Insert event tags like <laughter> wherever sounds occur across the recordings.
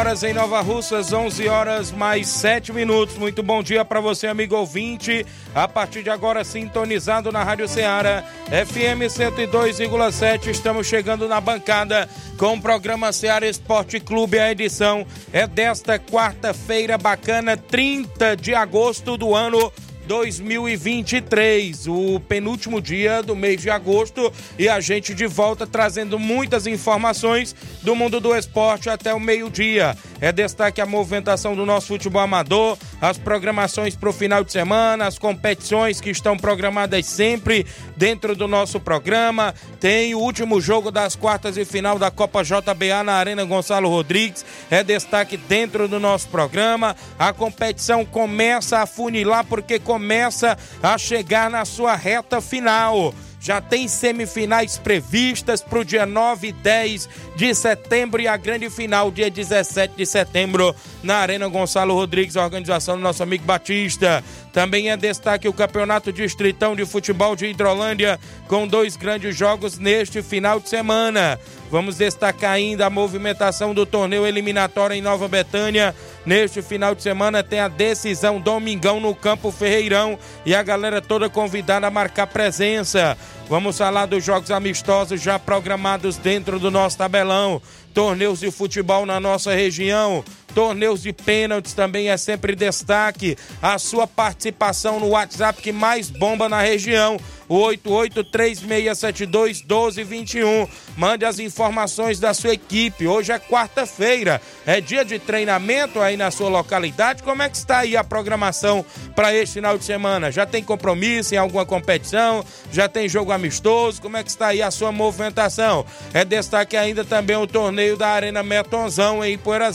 Horas em Nova Russas, 11 horas mais 7 minutos. Muito bom dia para você, amigo ouvinte. A partir de agora, sintonizado na Rádio Ceará, FM 102,7. Estamos chegando na bancada com o programa Ceará Esporte Clube. A edição é desta quarta-feira bacana, 30 de agosto do ano 2023, o penúltimo dia do mês de agosto, e a gente de volta trazendo muitas informações do mundo do esporte até o meio-dia. É destaque a movimentação do nosso futebol amador, as programações para o final de semana, as competições que estão programadas sempre dentro do nosso programa. Tem o último jogo das quartas e final da Copa JBA na Arena Gonçalo Rodrigues. É destaque dentro do nosso programa. A competição começa a funilar porque começa a chegar na sua reta final já tem semifinais previstas para o dia 9 e 10 de setembro e a grande final dia 17 de setembro na Arena Gonçalo Rodrigues, organização do nosso amigo Batista. Também é destaque o Campeonato Distritão de Futebol de Hidrolândia, com dois grandes jogos neste final de semana. Vamos destacar ainda a movimentação do torneio eliminatório em Nova Betânia. Neste final de semana tem a decisão domingão no Campo Ferreirão e a galera toda convidada a marcar presença. Vamos falar dos jogos amistosos já programados dentro do nosso tabelão. Torneios de futebol na nossa região. Torneios de pênaltis também é sempre destaque. A sua participação no WhatsApp que mais bomba na região. O 8836721221. Mande as informações da sua equipe. Hoje é quarta-feira, é dia de treinamento aí na sua localidade. Como é que está aí a programação para este final de semana? Já tem compromisso em alguma competição? Já tem jogo amistoso? Como é que está aí a sua movimentação? É destaque ainda também o torneio da Arena Metonzão em Poeira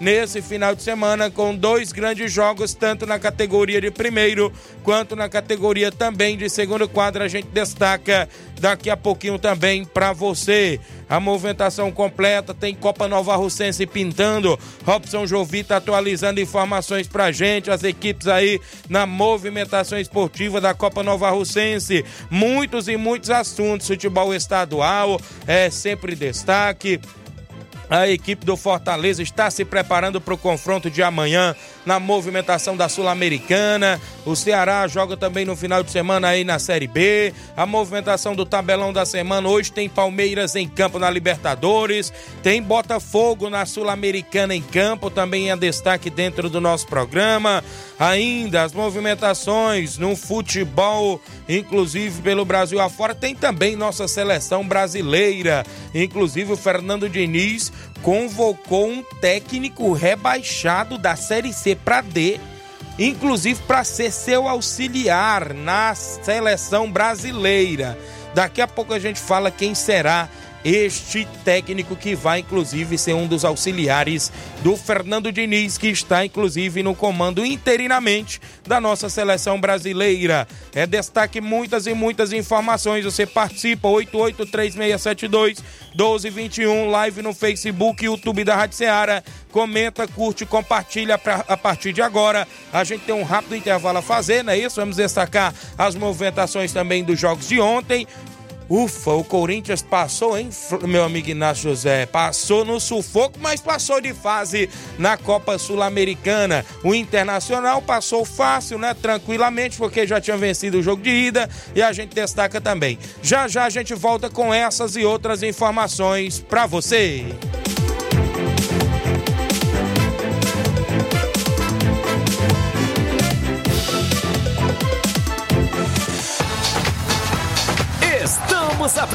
nesse final de semana com dois grandes jogos, tanto na categoria de primeiro quanto na categoria também de segundo quadro. A gente destaca daqui a pouquinho também para você. A movimentação completa tem Copa Nova Russense pintando. Robson Jovita atualizando informações pra gente, as equipes aí na movimentação esportiva da Copa Nova Russense. Muitos e muitos assuntos. Futebol estadual é sempre destaque. A equipe do Fortaleza está se preparando para o confronto de amanhã na movimentação da Sul-Americana. O Ceará joga também no final de semana aí na Série B. A movimentação do tabelão da semana hoje tem Palmeiras em campo na Libertadores, tem Botafogo na Sul-Americana em campo, também é destaque dentro do nosso programa. Ainda as movimentações no futebol, inclusive pelo Brasil afora, tem também nossa seleção brasileira. Inclusive o Fernando Diniz convocou um técnico rebaixado da Série C para D, inclusive para ser seu auxiliar na seleção brasileira. Daqui a pouco a gente fala quem será este técnico que vai inclusive ser um dos auxiliares do Fernando Diniz, que está inclusive no comando interinamente da nossa seleção brasileira. É destaque muitas e muitas informações. Você participa 883672 1221, live no Facebook e YouTube da Rádio Ceará. Comenta, curte, compartilha pra, a partir de agora. A gente tem um rápido intervalo a fazer, não é isso? Vamos destacar as movimentações também dos jogos de ontem. Ufa, o Corinthians passou, hein, meu amigo Inácio José? Passou no sufoco, mas passou de fase na Copa Sul-Americana. O Internacional passou fácil, né? Tranquilamente, porque já tinha vencido o jogo de ida e a gente destaca também. Já já a gente volta com essas e outras informações para você.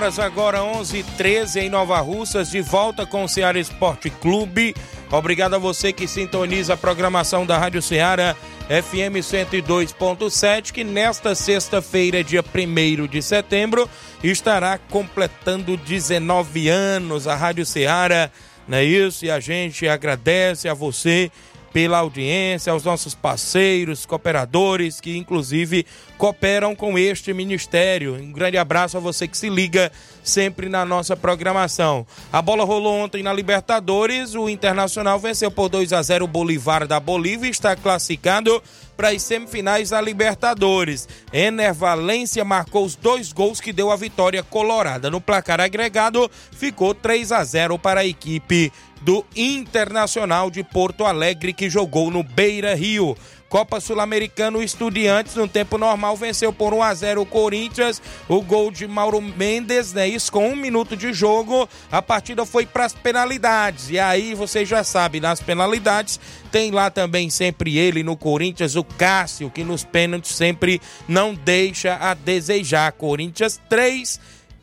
Horas agora, 11 h 13 em Nova Russas, de volta com o Ceará Esporte Clube. Obrigado a você que sintoniza a programação da Rádio Ceará FM 102.7, que nesta sexta-feira, dia 1 de setembro, estará completando 19 anos a Rádio Ceará, não é isso? E a gente agradece a você pela audiência, aos nossos parceiros, cooperadores que inclusive cooperam com este ministério. Um grande abraço a você que se liga sempre na nossa programação. A bola rolou ontem na Libertadores, o Internacional venceu por 2 a 0 o Bolivar da Bolívia e está classificado para as semifinais da Libertadores. Ener Valência marcou os dois gols que deu a vitória colorada. No placar agregado, ficou 3 a 0 para a equipe do Internacional de Porto Alegre, que jogou no Beira Rio. Copa Sul-Americana, o Estudiantes, no tempo normal, venceu por 1 a 0 o Corinthians. O gol de Mauro Mendes, né? Isso com um minuto de jogo. A partida foi para as penalidades. E aí, você já sabe, nas penalidades, tem lá também sempre ele no Corinthians, o Cássio, que nos pênaltis sempre não deixa a desejar. Corinthians 3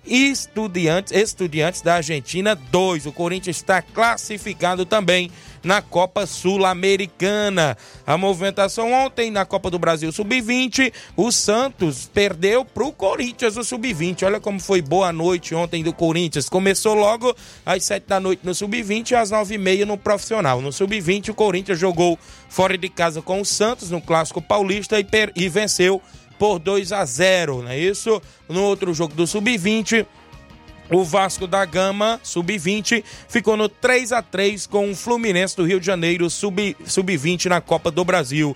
Estudiantes, Estudiantes da Argentina 2. O Corinthians está classificado também na Copa Sul-Americana. A movimentação ontem na Copa do Brasil Sub-20, o Santos perdeu para o Corinthians o Sub-20. Olha como foi boa noite ontem do Corinthians. Começou logo às 7 da noite no Sub-20 e às 9 e meia no profissional. No Sub-20, o Corinthians jogou fora de casa com o Santos no Clássico Paulista e, e venceu por 2 a 0, não é isso? No outro jogo do Sub-20, o Vasco da Gama, sub-20, ficou no 3 a 3 com o Fluminense do Rio de Janeiro, sub-20 sub na Copa do Brasil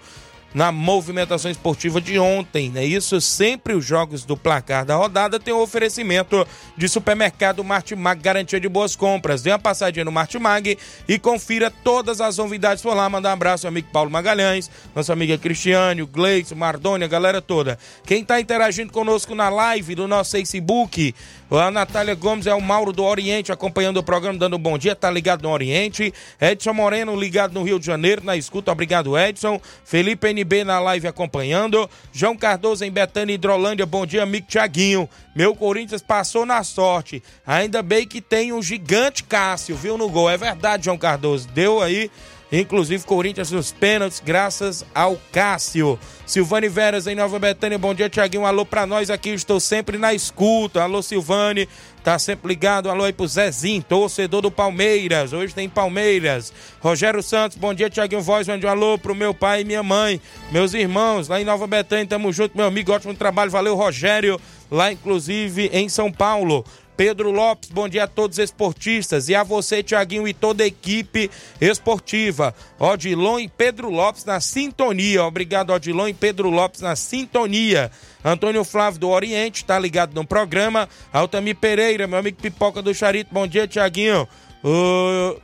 na movimentação esportiva de ontem, né? Isso sempre os jogos do placar da rodada tem um oferecimento de supermercado Martimag, garantia de boas compras. Dê uma passadinha no Martimag e confira todas as novidades por lá. Manda um abraço ao amigo Paulo Magalhães, nossa amiga Cristiane, o Gleison, Mardônia, a galera toda. Quem está interagindo conosco na live do nosso Facebook, a Natália Gomes é o Mauro do Oriente acompanhando o programa, dando um bom dia, tá ligado no Oriente. Edson Moreno ligado no Rio de Janeiro, na escuta, obrigado Edson. Felipe NB na live acompanhando. João Cardoso em Betânia, Hidrolândia, bom dia, amigo Tiaguinho. Meu Corinthians passou na sorte. Ainda bem que tem um gigante Cássio, viu, no gol. É verdade, João Cardoso. Deu aí Inclusive, Corinthians nos pênaltis, graças ao Cássio. Silvane Veras em Nova Betânia, bom dia, Tiaguinho. Alô pra nós aqui, estou sempre na escuta. Alô, Silvane, tá sempre ligado. Alô aí pro Zezinho, torcedor do Palmeiras. Hoje tem Palmeiras. Rogério Santos, bom dia, Tiaguinho Voz. Mande um alô pro meu pai e minha mãe, meus irmãos lá em Nova Betânia. Tamo junto, meu amigo. Ótimo trabalho. Valeu, Rogério. Lá, inclusive, em São Paulo. Pedro Lopes, bom dia a todos os esportistas e a você, Tiaguinho, e toda a equipe esportiva. Odilon e Pedro Lopes na sintonia. Obrigado, Odilon e Pedro Lopes na sintonia. Antônio Flávio do Oriente, tá ligado no programa. Altamir Pereira, meu amigo Pipoca do Charito, bom dia, Tiaguinho. Uh,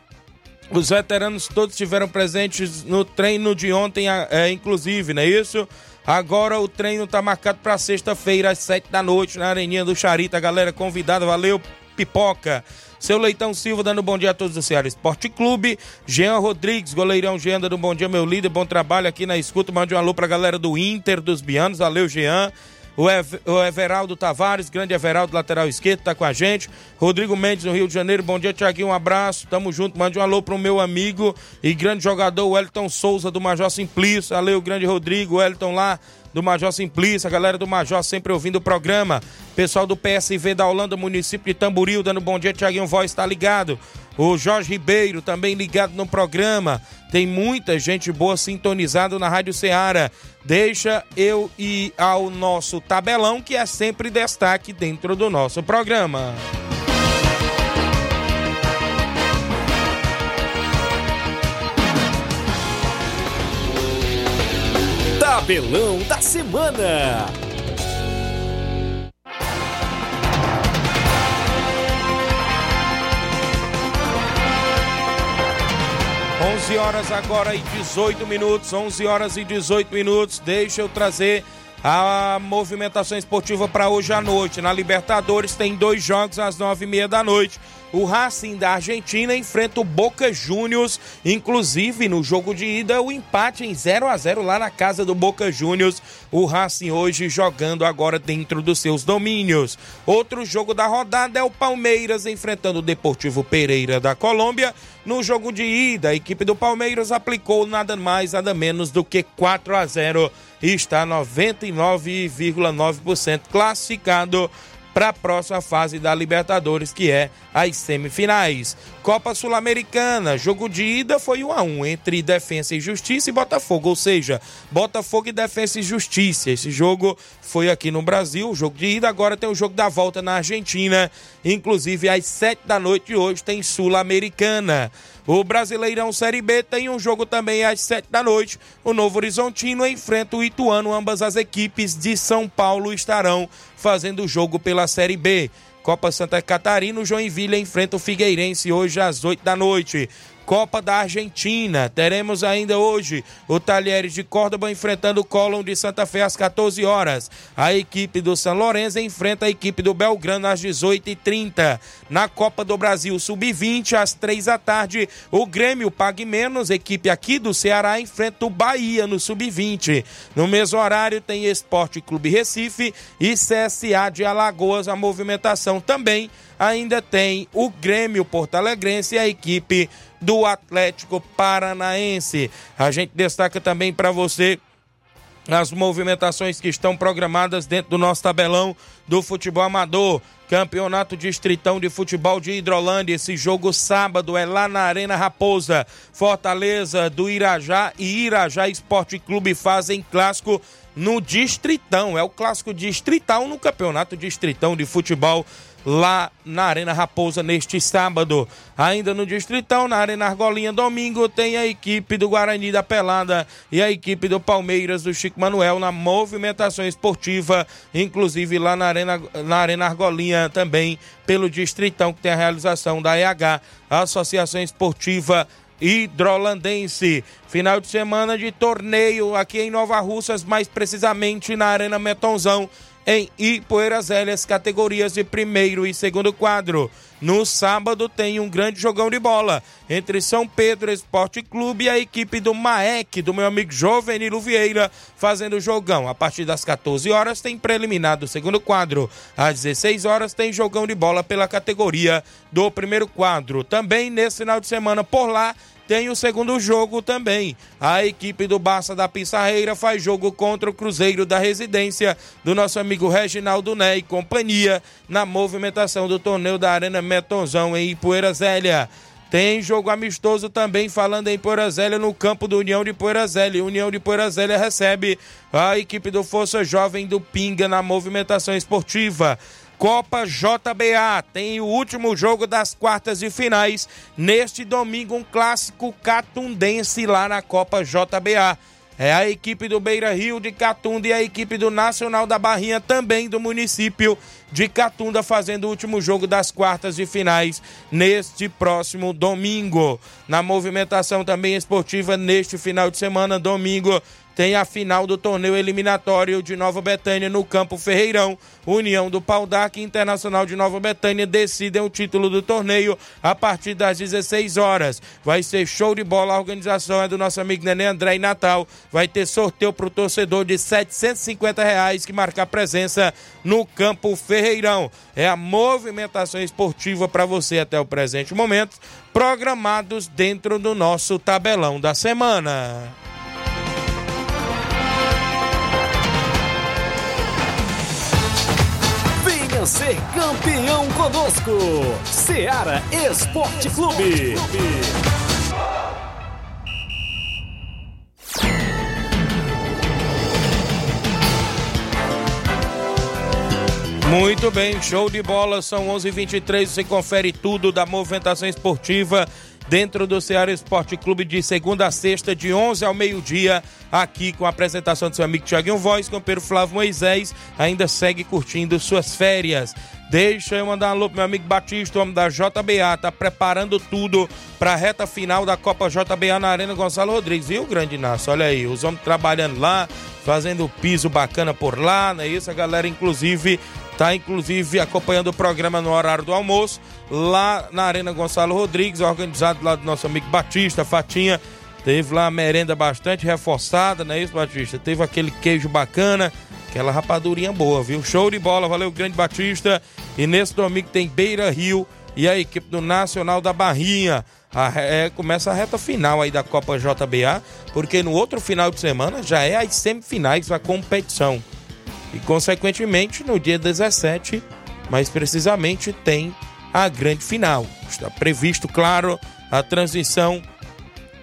os veteranos todos estiveram presentes no treino de ontem, é, inclusive, não é isso? Agora o treino tá marcado para sexta-feira, às sete da noite, na Areninha do Charita. Galera convidada, valeu, pipoca. Seu Leitão Silva dando bom dia a todos do Ceará Esporte Clube. Jean Rodrigues, goleirão Jean dando bom dia, meu líder. Bom trabalho aqui na escuta. Mande um alô pra galera do Inter dos Bianos. Valeu, Jean. O, Ev o Everaldo Tavares, grande Everaldo, lateral esquerdo, tá com a gente. Rodrigo Mendes, no Rio de Janeiro. Bom dia, Tiaguinho. Um abraço. Tamo junto. Mande um alô pro meu amigo e grande jogador, Wellington Souza, do Major Simplício. Valeu, grande Rodrigo. Wellington lá do Major Simplício, a galera do Major sempre ouvindo o programa. Pessoal do PSV da Holanda, município de Tamboril, dando bom dia, Tiaguinho Voz, tá ligado. O Jorge Ribeiro também ligado no programa. Tem muita gente boa sintonizada na Rádio Ceará. Deixa eu ir ao nosso tabelão, que é sempre destaque dentro do nosso programa. Tabelão da Semana. 11 horas agora e 18 minutos, 11 horas e 18 minutos. Deixa eu trazer a movimentação esportiva para hoje à noite. Na Libertadores tem dois jogos às nove e meia da noite. O Racing da Argentina enfrenta o Boca Juniors, inclusive no jogo de ida o empate em 0 a 0 lá na casa do Boca Juniors. O Racing hoje jogando agora dentro dos seus domínios. Outro jogo da rodada é o Palmeiras enfrentando o Deportivo Pereira da Colômbia. No jogo de ida, a equipe do Palmeiras aplicou nada mais, nada menos do que 4 a 0 está 99,9% classificado para a próxima fase da Libertadores, que é as semifinais. Copa Sul-Americana, jogo de ida foi 1 a 1 entre Defensa e Justiça e Botafogo, ou seja, Botafogo e Defensa e Justiça. Esse jogo foi aqui no Brasil, jogo de ida, agora tem o jogo da volta na Argentina, inclusive às 7 da noite de hoje tem Sul-Americana. O Brasileirão Série B tem um jogo também às 7 da noite. O Novo Horizontino enfrenta o Ituano. Ambas as equipes de São Paulo estarão fazendo o jogo pela Série B. Copa Santa Catarina, o Joinville enfrenta o Figueirense hoje às 8 da noite. Copa da Argentina. Teremos ainda hoje o Talheres de Córdoba enfrentando o Colón de Santa Fé às 14 horas. A equipe do São Lourenço enfrenta a equipe do Belgrano às 18h30. Na Copa do Brasil Sub-20, às 3 da tarde, o Grêmio Pague Menos, equipe aqui do Ceará, enfrenta o Bahia no Sub-20. No mesmo horário tem Esporte Clube Recife e CSA de Alagoas. A movimentação também ainda tem o Grêmio Porto Alegrense e a equipe do Atlético Paranaense. A gente destaca também para você as movimentações que estão programadas dentro do nosso tabelão do futebol amador. Campeonato Distritão de Futebol de Hidrolândia. Esse jogo sábado é lá na Arena Raposa. Fortaleza do Irajá e Irajá Esporte Clube fazem clássico no Distritão. É o clássico distrital no Campeonato Distritão de Futebol lá na Arena Raposa neste sábado. Ainda no Distritão, na Arena Argolinha, domingo, tem a equipe do Guarani da Pelada e a equipe do Palmeiras do Chico Manuel na movimentação esportiva, inclusive lá na Arena, na Arena Argolinha também, pelo Distritão, que tem a realização da EH, Associação Esportiva hidrolandense. Final de semana de torneio aqui em Nova Russas, mais precisamente na Arena Metonzão em Ipueiras Velhas, categorias de primeiro e segundo quadro. No sábado tem um grande jogão de bola entre São Pedro Esporte Clube e a equipe do Maek, do meu amigo Jovenilo Vieira, fazendo jogão. A partir das 14 horas tem preliminar do segundo quadro. Às 16 horas tem jogão de bola pela categoria do primeiro quadro. Também nesse final de semana por lá tem o segundo jogo também. A equipe do Barça da Pissarreira faz jogo contra o Cruzeiro da Residência do nosso amigo Reginaldo Né e companhia na movimentação do torneio da Arena Metonzão em Ipueira Zélia. Tem jogo amistoso também, falando em Poeira Zélia, no campo do União de Poeira Zélia. União de Poeira Zélia recebe a equipe do Força Jovem do Pinga na movimentação esportiva. Copa JBA tem o último jogo das quartas e finais. Neste domingo, um clássico catundense lá na Copa JBA. É a equipe do Beira Rio de Catunda e a equipe do Nacional da Barrinha, também do município de Catunda, fazendo o último jogo das quartas de finais neste próximo domingo. Na movimentação também esportiva neste final de semana, domingo, tem a final do torneio eliminatório de Nova Betânia no Campo Ferreirão. União do Paudac Internacional de Nova Betânia decidem o título do torneio a partir das 16 horas. Vai ser show de bola. A organização é do nosso amigo Nenê André e Natal. Vai ter sorteio para o torcedor de 750 reais que marcar presença no Campo Ferreirão. É a movimentação esportiva para você até o presente momento, programados dentro do nosso tabelão da semana. Ser campeão conosco, Seara Esporte Clube. Muito bem, show de bola, são 11:23 h 23 você confere tudo da movimentação esportiva dentro do Ceará Esporte Clube de segunda a sexta, de 11 ao meio-dia, aqui com a apresentação do seu amigo Tiaguinho Voz, com o Pedro Flávio Moisés, ainda segue curtindo suas férias. Deixa eu mandar um alô pro meu amigo Batista, homem da JBA, tá preparando tudo pra reta final da Copa JBA na Arena Gonçalo Rodrigues, viu, grande Inácio? Olha aí, os homens trabalhando lá, fazendo piso bacana por lá, não é isso? A galera, inclusive, tá inclusive acompanhando o programa no horário do almoço, lá na Arena Gonçalo Rodrigues, organizado lá do nosso amigo Batista, Fatinha. Teve lá a merenda bastante reforçada, não é isso, Batista? Teve aquele queijo bacana, aquela rapadurinha boa, viu? Show de bola, valeu, grande Batista. E nesse domingo tem Beira Rio e a equipe do Nacional da Barrinha. A, é, começa a reta final aí da Copa JBA, porque no outro final de semana já é as semifinais da competição. E, consequentemente, no dia 17, mais precisamente, tem a grande final. Está previsto, claro, a transmissão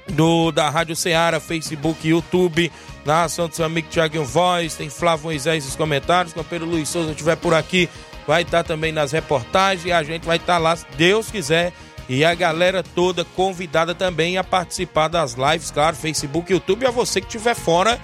do, da Rádio Ceará, Facebook, YouTube, na ação do seu amigo Tiaguinho Voz, tem Flávio Moisés nos comentários, o Pedro Luiz Souza estiver por aqui, vai estar também nas reportagens. E a gente vai estar lá, se Deus quiser, e a galera toda convidada também a participar das lives, claro, Facebook, YouTube, e a você que estiver fora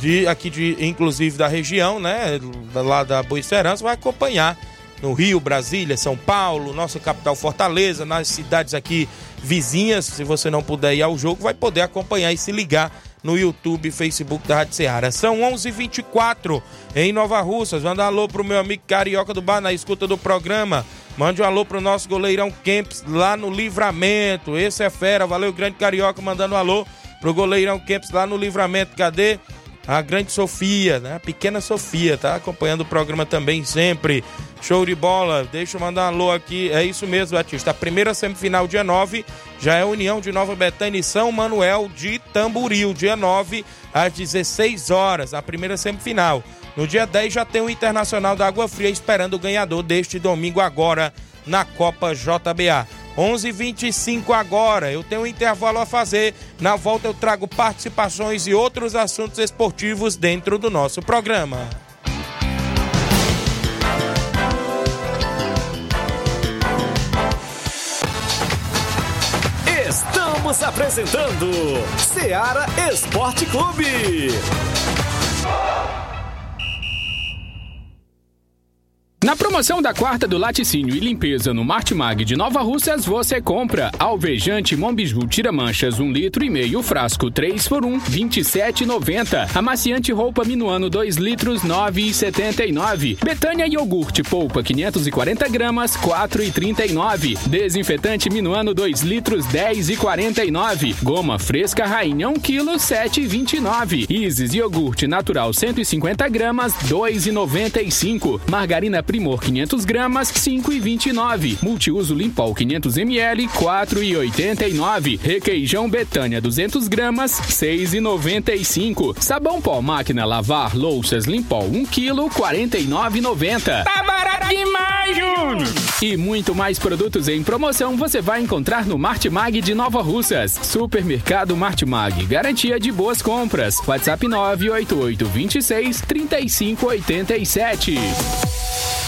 de aqui de inclusive da região, né, lá da Boa Esperança, vai acompanhar no Rio, Brasília, São Paulo, nossa capital Fortaleza, nas cidades aqui vizinhas, se você não puder ir ao jogo, vai poder acompanhar e se ligar no YouTube e Facebook da Rádio Ceará. São 11:24 h 24 em Nova Russas. Manda um alô pro meu amigo Carioca do Bar na escuta do programa. Mande um alô pro nosso goleirão Kempis lá no Livramento. Esse é fera. Valeu, grande Carioca, mandando um alô pro goleirão Kempis lá no Livramento. Cadê? A grande Sofia, né? A pequena Sofia, tá acompanhando o programa também sempre. Show de bola. Deixa eu mandar um alô aqui. É isso mesmo, Batista. A primeira semifinal, dia 9, já é União de Nova Betânia e São Manuel de Tamboril, dia 9, às 16 horas, a primeira semifinal. No dia 10 já tem o Internacional da Água Fria esperando o ganhador deste domingo agora na Copa JBA. 11:25 agora. Eu tenho um intervalo a fazer. Na volta eu trago participações e outros assuntos esportivos dentro do nosso programa. Estamos apresentando Seara Esporte Clube. Na promoção da quarta do laticínio e limpeza no Martimag de Nova Russas, você compra alvejante Mombiju Tira Manchas 1 um litro e meio, frasco 3 por 1, 27,90. Amaciante roupa Minuano 2 litros, 9,79. Betânia iogurte polpa 540 gramas, 4,39. Desinfetante Minuano 2 litros, 10,49. Goma fresca Rainha 1 kg, 7,29. Isis iogurte natural 150 gramas, 2,95. Margarina Primor Limpol 500 gramas 5,29. Multiuso Limpol 500 ml 4,89. Requeijão Betânia 200 gramas 6,95. Sabão pó máquina lavar louças Limpol 1 kg 49,90. Tá barato demais, Júnior! E muito mais produtos em promoção você vai encontrar no Martimag de Nova Russas. Supermercado Martimag, garantia de boas compras. WhatsApp 988 26 3587.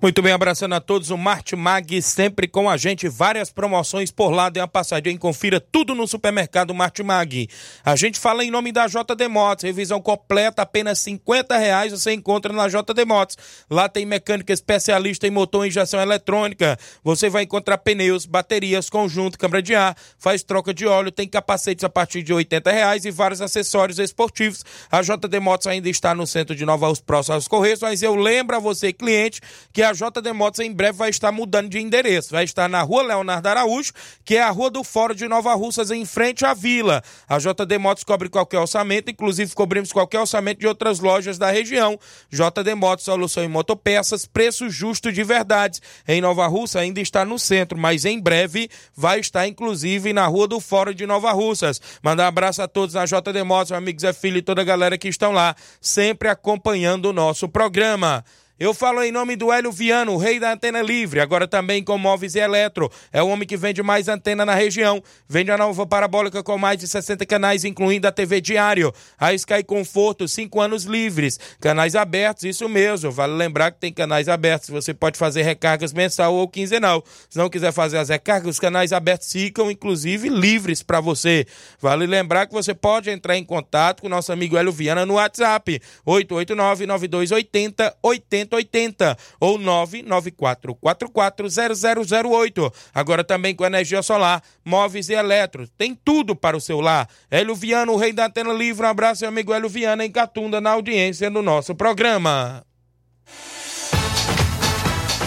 Muito bem, abraçando a todos, o Marte Mag sempre com a gente, várias promoções por lá, dê uma passadinha, confira tudo no supermercado Marte Mag. A gente fala em nome da JD Motos, revisão completa, apenas 50 reais você encontra na JD Motos. Lá tem mecânica especialista em motor e injeção eletrônica, você vai encontrar pneus, baterias, conjunto, câmara de ar, faz troca de óleo, tem capacetes a partir de 80 reais e vários acessórios esportivos. A JD Motos ainda está no centro de Nova Rússia, próximo aos Correios, mas eu lembro a você, cliente, que a JD Motos em breve vai estar mudando de endereço. Vai estar na rua Leonardo Araújo, que é a rua do Fórum de Nova Russas, em frente à vila. A JD Motos cobre qualquer orçamento, inclusive cobrimos qualquer orçamento de outras lojas da região. JD Motos, solução em motopeças, preço justo de verdade. Em Nova Russa ainda está no centro, mas em breve vai estar inclusive na rua do Fórum de Nova Russas. Mandar um abraço a todos na JD Motos, meu amigo Zé Filho e toda a galera que estão lá, sempre acompanhando o nosso programa. Eu falo em nome do Hélio Viano, o rei da antena livre, agora também com móveis e eletro. É o homem que vende mais antena na região. Vende a nova parabólica com mais de 60 canais, incluindo a TV Diário. A Sky Conforto, 5 anos livres. Canais abertos, isso mesmo. Vale lembrar que tem canais abertos. Você pode fazer recargas mensal ou quinzenal. Se não quiser fazer as recargas, os canais abertos ficam, inclusive, livres para você. Vale lembrar que você pode entrar em contato com o nosso amigo Hélio Viana no WhatsApp. 889-9280 80 8080 ou 994440008. Agora também com energia solar, móveis e eletro. Tem tudo para o seu lar. Hélio o rei da antena livre. Um abraço, meu amigo Hélio Viana, em Catunda, na audiência do nosso programa.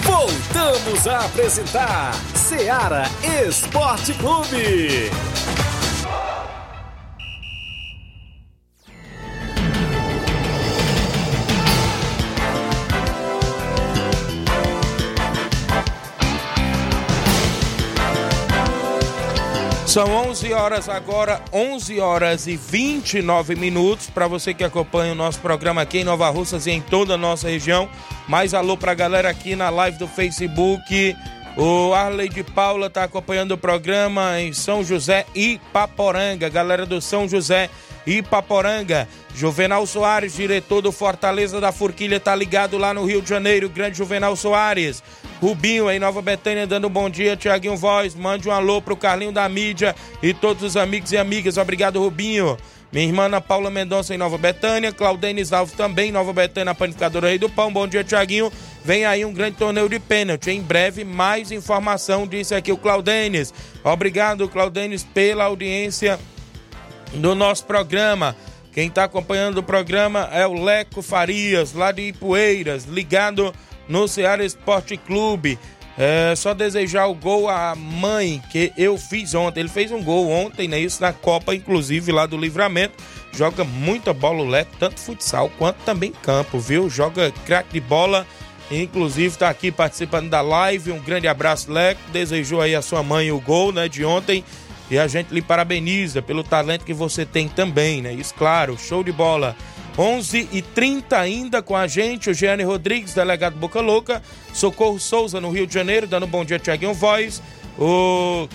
Voltamos a apresentar Seara Esporte Clube. São 11 horas agora, 11 horas e 29 minutos. Para você que acompanha o nosso programa aqui em Nova Russas e em toda a nossa região. Mais alô para a galera aqui na live do Facebook. O Arley de Paula está acompanhando o programa em São José e Paporanga. Galera do São José e Paporanga. Juvenal Soares, diretor do Fortaleza da Forquilha, tá ligado lá no Rio de Janeiro. Grande Juvenal Soares. Rubinho em Nova Betânia dando um bom dia. Tiaguinho Voz, mande um alô pro Carlinho da mídia e todos os amigos e amigas. Obrigado, Rubinho. Minha irmã Ana Paula Mendonça em Nova Betânia, Claudenis Alves também em Nova Betânia, panificadora Rei do Pão. Bom dia, Tiaguinho. Vem aí um grande torneio de pênalti. Em breve, mais informação, disse aqui o Claudenis. Obrigado, Claudenis, pela audiência do nosso programa. Quem está acompanhando o programa é o Leco Farias, lá de Ipueiras, ligado no Ceará Esporte Clube. É só desejar o gol à mãe que eu fiz ontem. Ele fez um gol ontem, né? Isso na Copa, inclusive, lá do Livramento. Joga muita bola o Leco, tanto futsal quanto também campo, viu? Joga craque de bola. Inclusive, está aqui participando da live. Um grande abraço, Leco. Desejou aí a sua mãe o gol, né? De ontem. E a gente lhe parabeniza pelo talento que você tem também, né? Isso, claro, show de bola. 11 e 30 ainda com a gente, o Giane Rodrigues, delegado Boca Louca, Socorro Souza no Rio de Janeiro, dando um bom dia, Tiaguinho Voz. O,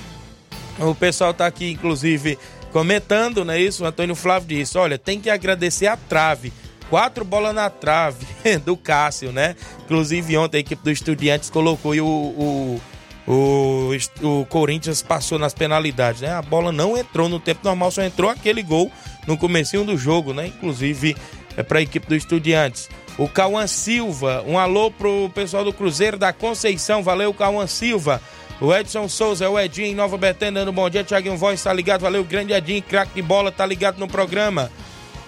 o pessoal tá aqui, inclusive, comentando, né? Isso, o Antônio Flávio disse: olha, tem que agradecer a trave. Quatro bolas na trave <laughs> do Cássio, né? Inclusive, ontem a equipe do Estudiantes colocou e o, o o, o Corinthians passou nas penalidades, né? A bola não entrou no tempo normal, só entrou aquele gol no comecinho do jogo, né? Inclusive é para a equipe do Estudiantes. O Cauã Silva, um alô pro pessoal do Cruzeiro da Conceição, valeu Cauã Silva. O Edson Souza, é o Edinho em Nova Betânia, dando bom dia. Thiaguinho Voz tá ligado, valeu. Grande Edinho, craque de bola, tá ligado no programa.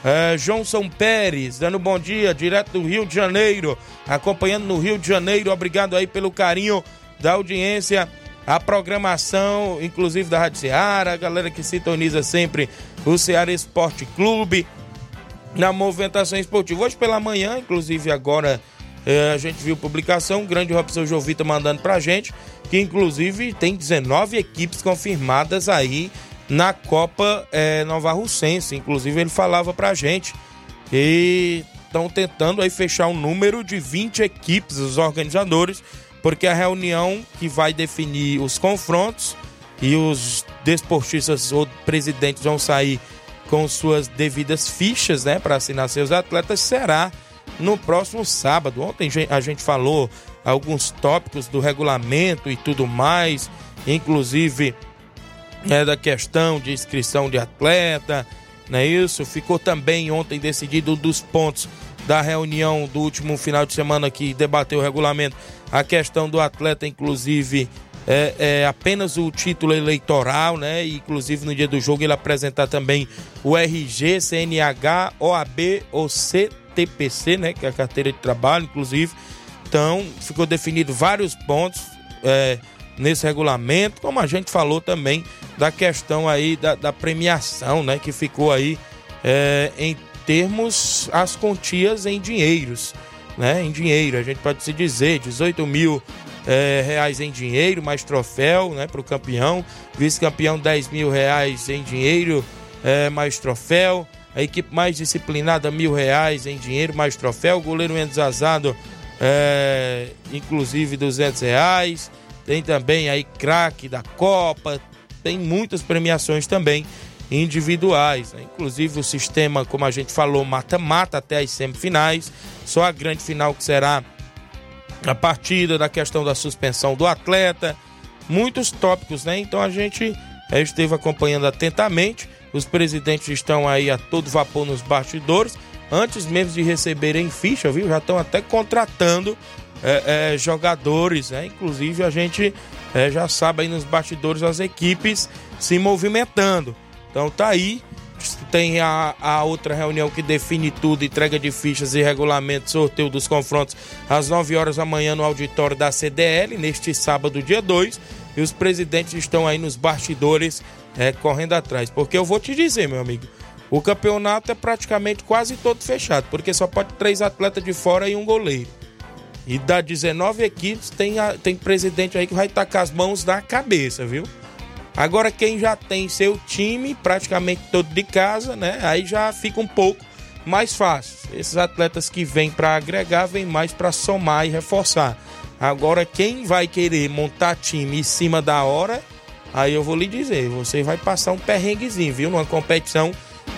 É, Johnson Pérez, dando bom dia, direto do Rio de Janeiro, acompanhando no Rio de Janeiro. Obrigado aí pelo carinho da audiência, a programação, inclusive da Rádio Ceará, a galera que sintoniza sempre o Ceará Esporte Clube na movimentação esportiva. Hoje pela manhã, inclusive agora É, a gente viu publicação, o grande Robson Jovita mandando pra gente, que inclusive tem 19 equipes confirmadas aí na Copa é, Nova Russense. Inclusive ele falava pra gente. E estão tentando aí fechar um número de 20 equipes, os organizadores, porque a reunião que vai definir os confrontos e os desportistas ou presidentes vão sair com suas devidas fichas, né, para assinar seus atletas será no próximo sábado. Ontem a gente falou alguns tópicos do regulamento e tudo mais, inclusive é, da questão de inscrição de atleta, não é isso? Ficou também ontem decidido dos pontos da reunião do último final de semana que debateu o regulamento, a questão do atleta, inclusive, é, é, apenas o título eleitoral, né? Inclusive no dia do jogo ele apresentar também o RG, CNH, OAB ou CTPC, né? Que é a carteira de trabalho, inclusive. Então, ficou definido vários pontos é, nesse regulamento, como a gente falou também da questão aí da, da premiação, né? Que ficou aí é, em termos as quantias em dinheiros, né? Em dinheiro, a gente pode se dizer 18 mil é, reais em dinheiro, mais troféu, né? Para o campeão, vice-campeão 10 mil reais em dinheiro, é, mais troféu. A equipe mais disciplinada mil reais em dinheiro, mais troféu. Goleiro menos azado, é, inclusive 200 reais. Tem também aí craque da Copa, tem muitas premiações também individuais. Né? Inclusive o sistema, como a gente falou, mata-mata até as semifinais. Só a grande final que será a partida da questão da suspensão do atleta. Muitos tópicos, né? Então a gente eh, esteve acompanhando atentamente. Os presidentes estão aí a todo vapor nos bastidores. Antes mesmo de receberem ficha, viu? Já estão até contratando é, é, jogadores, né? Inclusive a gente é, já sabe aí nos bastidores as equipes se movimentando. Então tá aí. Tem a, a outra reunião que define tudo, entrega de fichas e regulamento, sorteio dos confrontos às 9 horas da manhã no auditório da CDL, neste sábado, dia 2. E os presidentes estão aí nos bastidores é, correndo atrás. Porque eu vou te dizer, meu amigo, o campeonato é praticamente quase todo fechado, porque só pode três atletas de fora e um goleiro. E das 19 equipes, tem, a, tem presidente aí que vai com as mãos na cabeça, viu? Agora, quem já tem seu time praticamente todo de casa, né? Aí já fica um pouco mais fácil. Esses atletas que vêm para agregar, vêm mais para somar e reforçar. Agora, quem vai querer montar time em cima da hora, aí eu vou lhe dizer, você vai passar um perrenguezinho, viu? Numa competição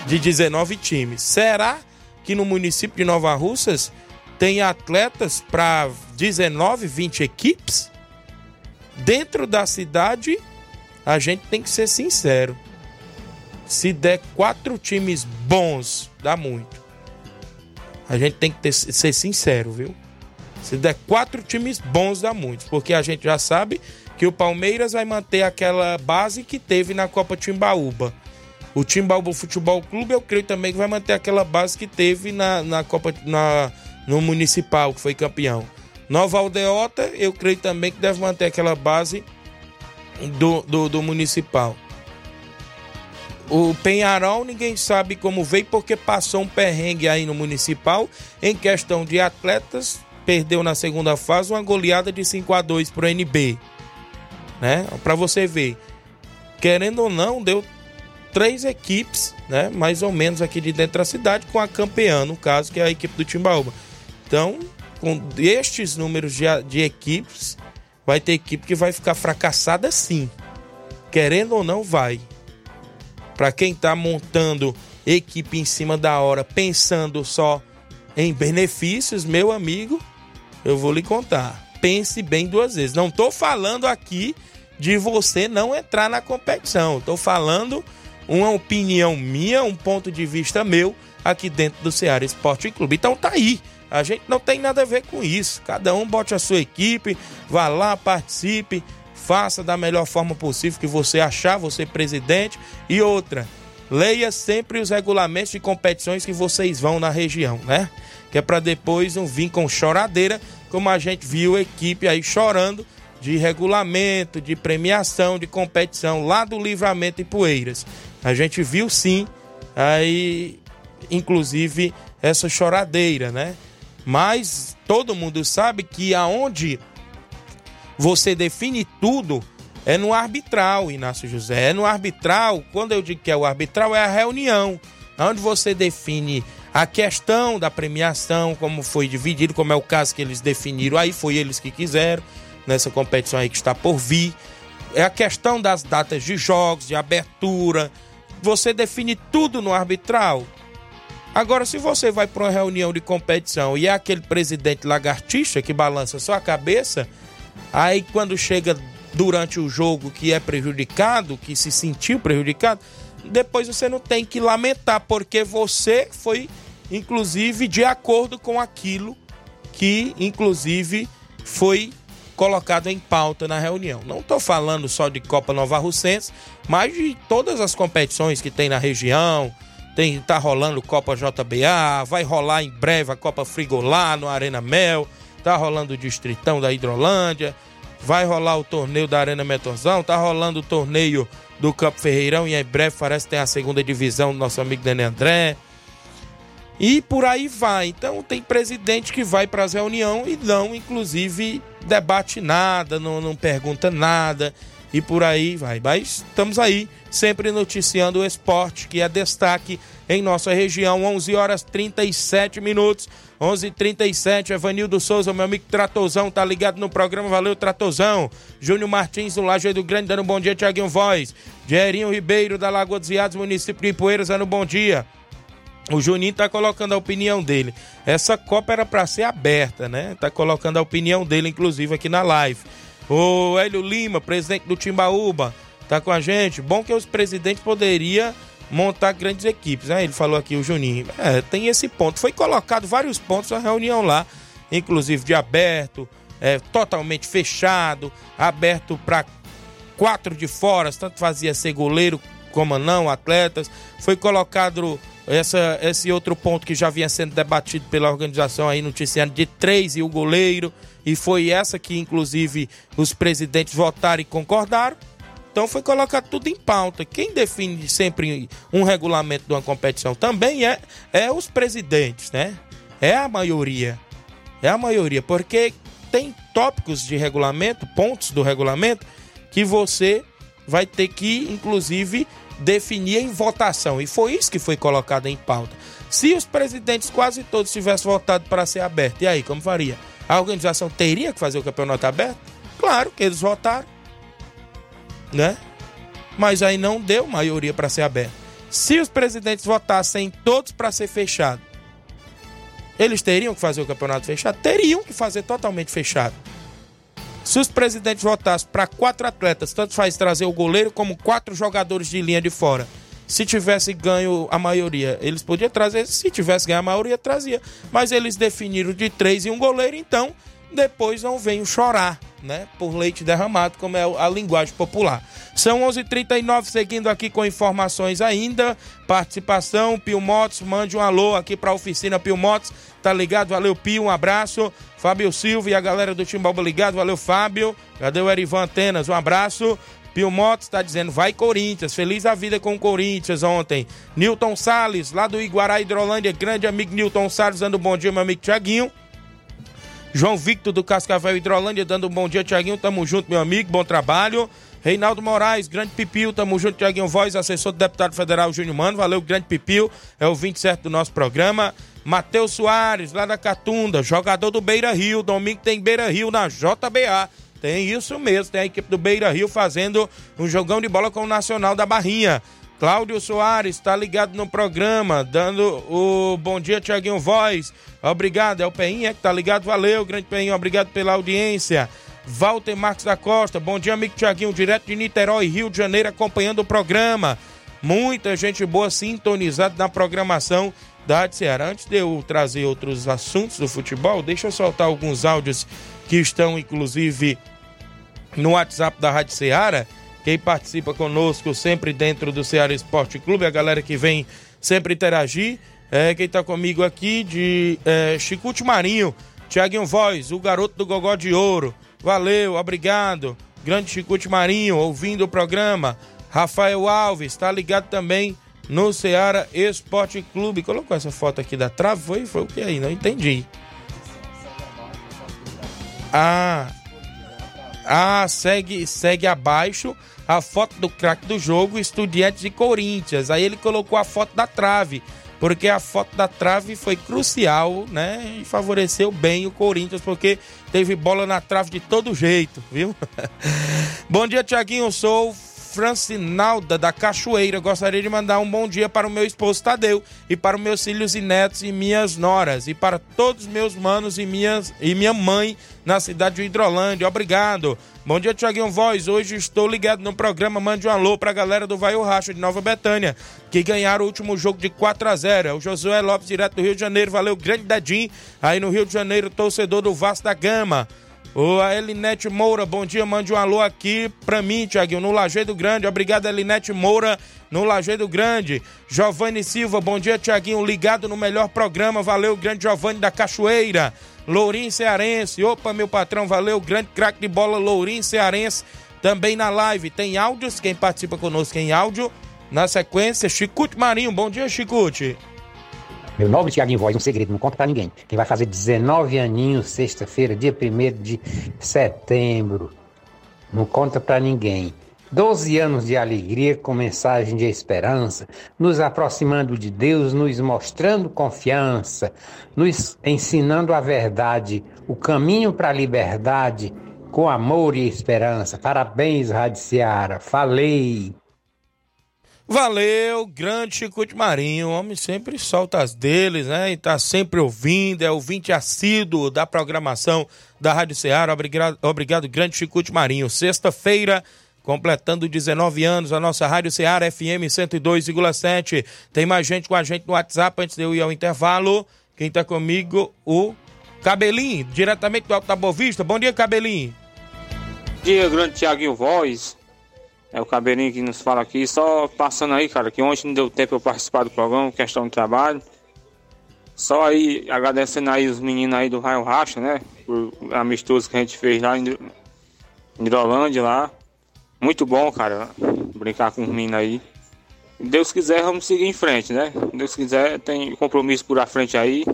de 19 times. Será que no município de Nova Russas tem atletas para 19, 20 equipes. Dentro da cidade, a gente tem que ser sincero. Se der quatro times bons, dá muito. A gente tem que ter, ser sincero, viu? Se der quatro times bons, dá muito. Porque a gente já sabe que o Palmeiras vai manter aquela base que teve na Copa Timbaúba. O Timbaúba Futebol Clube, eu creio também que vai manter aquela base que teve na, na Copa. Na, no Municipal, que foi campeão. Nova Aldeota, eu creio também que deve manter aquela base do, do, do Municipal. O Penharol, ninguém sabe como veio, porque passou um perrengue aí no Municipal em questão de atletas. Perdeu na segunda fase uma goleada de 5 a 2 pro NB. Né? Para você ver. Querendo ou não, deu três equipes, né? Mais ou menos aqui de dentro da cidade, com a campeã, no caso, que é a equipe do Timbaúba. Então, com estes números de, de equipes, vai ter equipe que vai ficar fracassada sim. Querendo ou não, vai. Para quem está montando equipe em cima da hora, pensando só em benefícios, meu amigo, eu vou lhe contar. Pense bem duas vezes. Não estou falando aqui de você não entrar na competição. Estou falando uma opinião minha, um ponto de vista meu aqui dentro do Ceará Esporte Clube. Então tá aí. A gente não tem nada a ver com isso. Cada um bote a sua equipe, vá lá, participe, faça da melhor forma possível que você achar, você presidente. E outra, leia sempre os regulamentos de competições que vocês vão na região, né? Que é para depois não vir com choradeira, como a gente viu a equipe aí chorando de regulamento, de premiação, de competição lá do Livramento e Poeiras. A gente viu sim, aí inclusive essa choradeira, né? Mas todo mundo sabe que aonde você define tudo é no arbitral, Inácio José. É no arbitral, quando eu digo que é o arbitral, é a reunião, onde você define a questão da premiação, como foi dividido, como é o caso que eles definiram aí, foi eles que quiseram, nessa competição aí que está por vir. É a questão das datas de jogos, de abertura. Você define tudo no arbitral. Agora, se você vai para uma reunião de competição e é aquele presidente lagartixa que balança só a cabeça, aí quando chega durante o jogo que é prejudicado, que se sentiu prejudicado, depois você não tem que lamentar, porque você foi, inclusive, de acordo com aquilo que, inclusive, foi colocado em pauta na reunião. Não estou falando só de Copa Nova Russense, mas de todas as competições que tem na região. Tem, tá rolando Copa JBA, vai rolar em breve a Copa Frigolá no Arena Mel, tá rolando o Distritão da Hidrolândia, vai rolar o torneio da Arena Metorzão, tá rolando o torneio do Campo Ferreirão e em breve parece que tem a segunda divisão do nosso amigo Dene André. E por aí vai. Então tem presidente que vai para as reuniões e não, inclusive, debate nada, não, não pergunta nada e por aí vai. Mas estamos aí, sempre noticiando o esporte, que é destaque em nossa região. 11 horas 37 minutos. 11:37 Evanildo Souza, meu amigo Tratozão, tá ligado no programa, valeu Tratozão. Júnior Martins, do Lajeado Grande, dando um bom dia, Tiaguinho Voz. Gerinho Ribeiro, da Lagoa dos Iados, município de Ipueiras, dando um bom dia. O Juninho tá colocando a opinião dele. Essa Copa era para ser aberta, né? Tá colocando a opinião dele, inclusive, aqui na live. O Hélio Lima, presidente do Timbaúba, tá com a gente. Bom que os presidentes poderiam montar grandes equipes. Né? Ele falou aqui, o Juninho. É, tem esse ponto. Foi colocado vários pontos na reunião lá, inclusive de aberto, é, totalmente fechado, aberto para quatro de fora, tanto fazia ser goleiro como não, atletas. Foi colocado essa, esse outro ponto que já vinha sendo debatido pela organização aí noticiando de três e o goleiro. E foi essa que, inclusive, os presidentes votaram e concordaram. Então foi colocado tudo em pauta. Quem define sempre um regulamento de uma competição também é, é os presidentes, né? É a maioria. É a maioria, porque tem tópicos de regulamento, pontos do regulamento, que você vai ter que, inclusive, definir em votação. E foi isso que foi colocado em pauta. Se os presidentes quase todos tivessem votado para ser aberto, e aí, como faria? A organização teria que fazer o campeonato aberto? Claro que eles votaram né? Mas aí não deu maioria para ser aberto. Se os presidentes votassem todos para ser fechado, eles teriam que fazer o campeonato fechado? Teriam que fazer totalmente fechado. Se os presidentes votassem para quatro atletas, tanto faz trazer o goleiro como quatro jogadores de linha de fora. Se tivesse ganho a maioria, eles podiam trazer. Se tivesse ganho a maioria, trazia. Mas eles definiram de três e um goleiro, então depois não venham chorar, né? Por leite derramado, como é a linguagem popular. São 11:39 h 39 seguindo aqui com informações ainda. Participação, Pio Motos, mande um alô aqui para a oficina Pio Motos. Tá ligado? Valeu, Pio, um abraço. Fábio Silva e a galera do Timbalba ligado. Valeu, Fábio. Cadê o Erivan Atenas? Um abraço. Pio Motos está dizendo, vai Corinthians, feliz a vida com o Corinthians ontem. Newton Salles, lá do Iguará Hidrolândia, grande amigo Newton Salles, dando bom dia, meu amigo Tiaguinho. João Victor do Cascavel Hidrolândia, dando um bom dia, Tiaguinho. Tamo junto, meu amigo. Bom trabalho. Reinaldo Moraes, grande Pipil, tamo junto, Tiaguinho Voz, assessor do deputado federal Júnior Mano, valeu, grande Pipil, é o 27 do nosso programa. Matheus Soares, lá da Catunda, jogador do Beira Rio, domingo tem Beira Rio na JBA. Tem isso mesmo, tem a equipe do Beira Rio fazendo um jogão de bola com o Nacional da Barrinha. Cláudio Soares está ligado no programa, dando o bom dia, Tiaguinho Voz. Obrigado, é o Peinha que está ligado, valeu, grande Peinha, obrigado pela audiência. Walter Marques da Costa, bom dia, amigo Tiaguinho, direto de Niterói, Rio de Janeiro, acompanhando o programa. Muita gente boa sintonizada na programação da Rádio Ceará. Antes de eu trazer outros assuntos do futebol, deixa eu soltar alguns áudios que estão, inclusive, no WhatsApp da Rádio Ceará quem participa conosco sempre dentro do Ceará Esporte Clube, a galera que vem sempre interagir. É, quem está comigo aqui de é, Chicute Marinho, Tiaguinho Voz, o garoto do Gogó de Ouro. Valeu, obrigado. Grande Chicute Marinho, ouvindo o programa. Rafael Alves, está ligado também no Ceará Esporte Clube. Colocou essa foto aqui da trave, foi, foi o que aí? Não entendi. Ah, ah segue, segue abaixo a foto do craque do jogo, Estudiantes e Corinthians. Aí ele colocou a foto da trave, porque a foto da trave foi crucial, né? E favoreceu bem o Corinthians, porque teve bola na trave de todo jeito, viu? <laughs> Bom dia, Tiaguinho. Sou Francinalda da Cachoeira. Gostaria de mandar um bom dia para o meu esposo Tadeu e para os meus filhos e netos e minhas noras e para todos meus manos e, minhas, e minha mãe na cidade de Hidrolândia. Obrigado. Bom dia, Tiaguinho Voz. Hoje estou ligado no programa. Mande um alô para a galera do Vai o Racha de Nova Betânia, que ganharam o último jogo de 4 a 0 É o Josué Lopes, direto do Rio de Janeiro. Valeu, grande dedinho. Aí no Rio de Janeiro, torcedor do Vasco da Gama. Ô, a Elinete Moura, bom dia, mande um alô aqui pra mim, Tiaguinho, no Lajeado Grande. Obrigado, Elinete Moura, no Lajeado Grande. Giovanni Silva, bom dia, Tiaguinho, ligado no melhor programa. Valeu, grande Giovanni da Cachoeira. Lourinho Cearense, opa, meu patrão, valeu, grande craque de bola, Lourinho Cearense. Também na live, tem áudios, quem participa conosco em áudio. Na sequência, Chicute Marinho, bom dia, Chicute. Meu nobre Tiaguinho Voz, um segredo, não conta pra ninguém. Quem vai fazer 19 aninhos sexta-feira, dia 1 de setembro. Não conta pra ninguém. 12 anos de alegria com mensagem de esperança, nos aproximando de Deus, nos mostrando confiança, nos ensinando a verdade, o caminho para a liberdade, com amor e esperança. Parabéns, Rádio Seara. Falei! Valeu, grande Chico de Marinho. Homem sempre solta as deles, né? E tá sempre ouvindo, é ouvinte assíduo da programação da Rádio Ceará. Obrigado, obrigado grande Chico de Marinho. Sexta-feira, completando 19 anos, a nossa Rádio Ceará FM 102,7. Tem mais gente com a gente no WhatsApp antes de eu ir ao intervalo. Quem tá comigo? O Cabelinho, diretamente do Alto da Boa Vista. Bom dia, Cabelinho. Bom dia, grande Tiaguinho Voz. É o Cabelinho que nos fala aqui. Só passando aí, cara, que ontem não deu tempo eu participar do programa, questão de trabalho. Só aí, agradecendo aí os meninos aí do Raio Racha, né? Por amistoso que a gente fez lá em Hidrolândia lá. Muito bom, cara, brincar com os meninos aí. Deus quiser, vamos seguir em frente, né? Deus quiser, tem compromisso por a frente aí.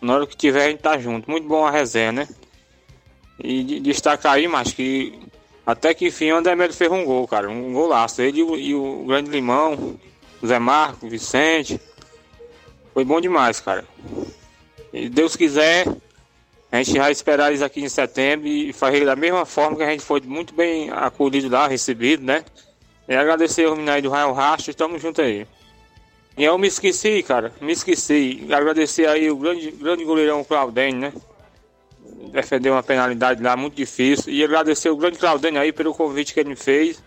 Na hora que tiver, a gente tá junto. Muito bom a resenha, né? E destacar aí, mas que até que enfim o André Melo fez um gol, cara. Um golaço. Ele e o, o Grande Limão, o Zé Marco, o Vicente. Foi bom demais, cara. E Deus quiser, a gente vai esperar eles aqui em setembro e fazer da mesma forma que a gente foi muito bem acolhido lá, recebido, né? E agradecer ao menino do Raio Rastro, estamos juntos aí. E eu me esqueci, cara, me esqueci. Agradecer aí o grande, grande goleirão Claudênio, né? Defender uma penalidade lá muito difícil. E agradecer o grande Claudênio aí pelo convite que ele me fez.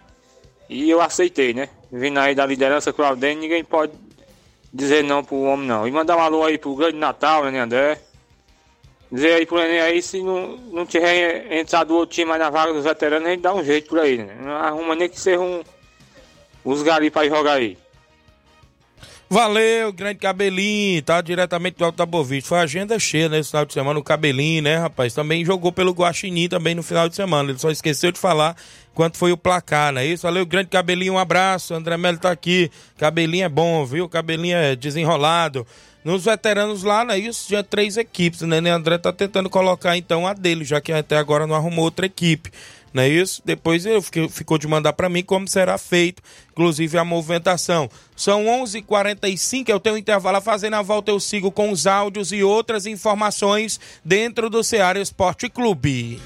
E eu aceitei, né? Vindo aí da liderança Claudênio, ninguém pode dizer não pro homem não. E mandar um alô aí pro grande Natal, né, André? Dizer aí pro Nenê aí, se não, não tiver entrado outro time mais na vaga dos veteranos, a gente dá um jeito por aí, né? Não arruma nem que seja um, os garis pra jogar aí. Valeu, grande cabelinho, tá diretamente do Alto da Bovista. Foi agenda cheia nesse final de semana, o cabelinho, né, rapaz? Também jogou pelo Guaxinim também no final de semana. Ele só esqueceu de falar quanto foi o placar, não é isso? Valeu, grande cabelinho, um abraço. André Melo tá aqui. Cabelinho é bom, viu? Cabelinho é desenrolado. Nos veteranos lá, não é isso? Tinha três equipes, né? André tá tentando colocar então a dele, já que até agora não arrumou outra equipe não é isso? Depois eu fiquei, ficou de mandar para mim como será feito, inclusive a movimentação. São 11:45 h 45 eu tenho um intervalo a fazer, na volta eu sigo com os áudios e outras informações dentro do Ceará Esporte Clube.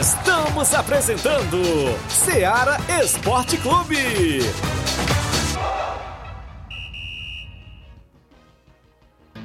Estamos apresentando Ceará Esporte Clube.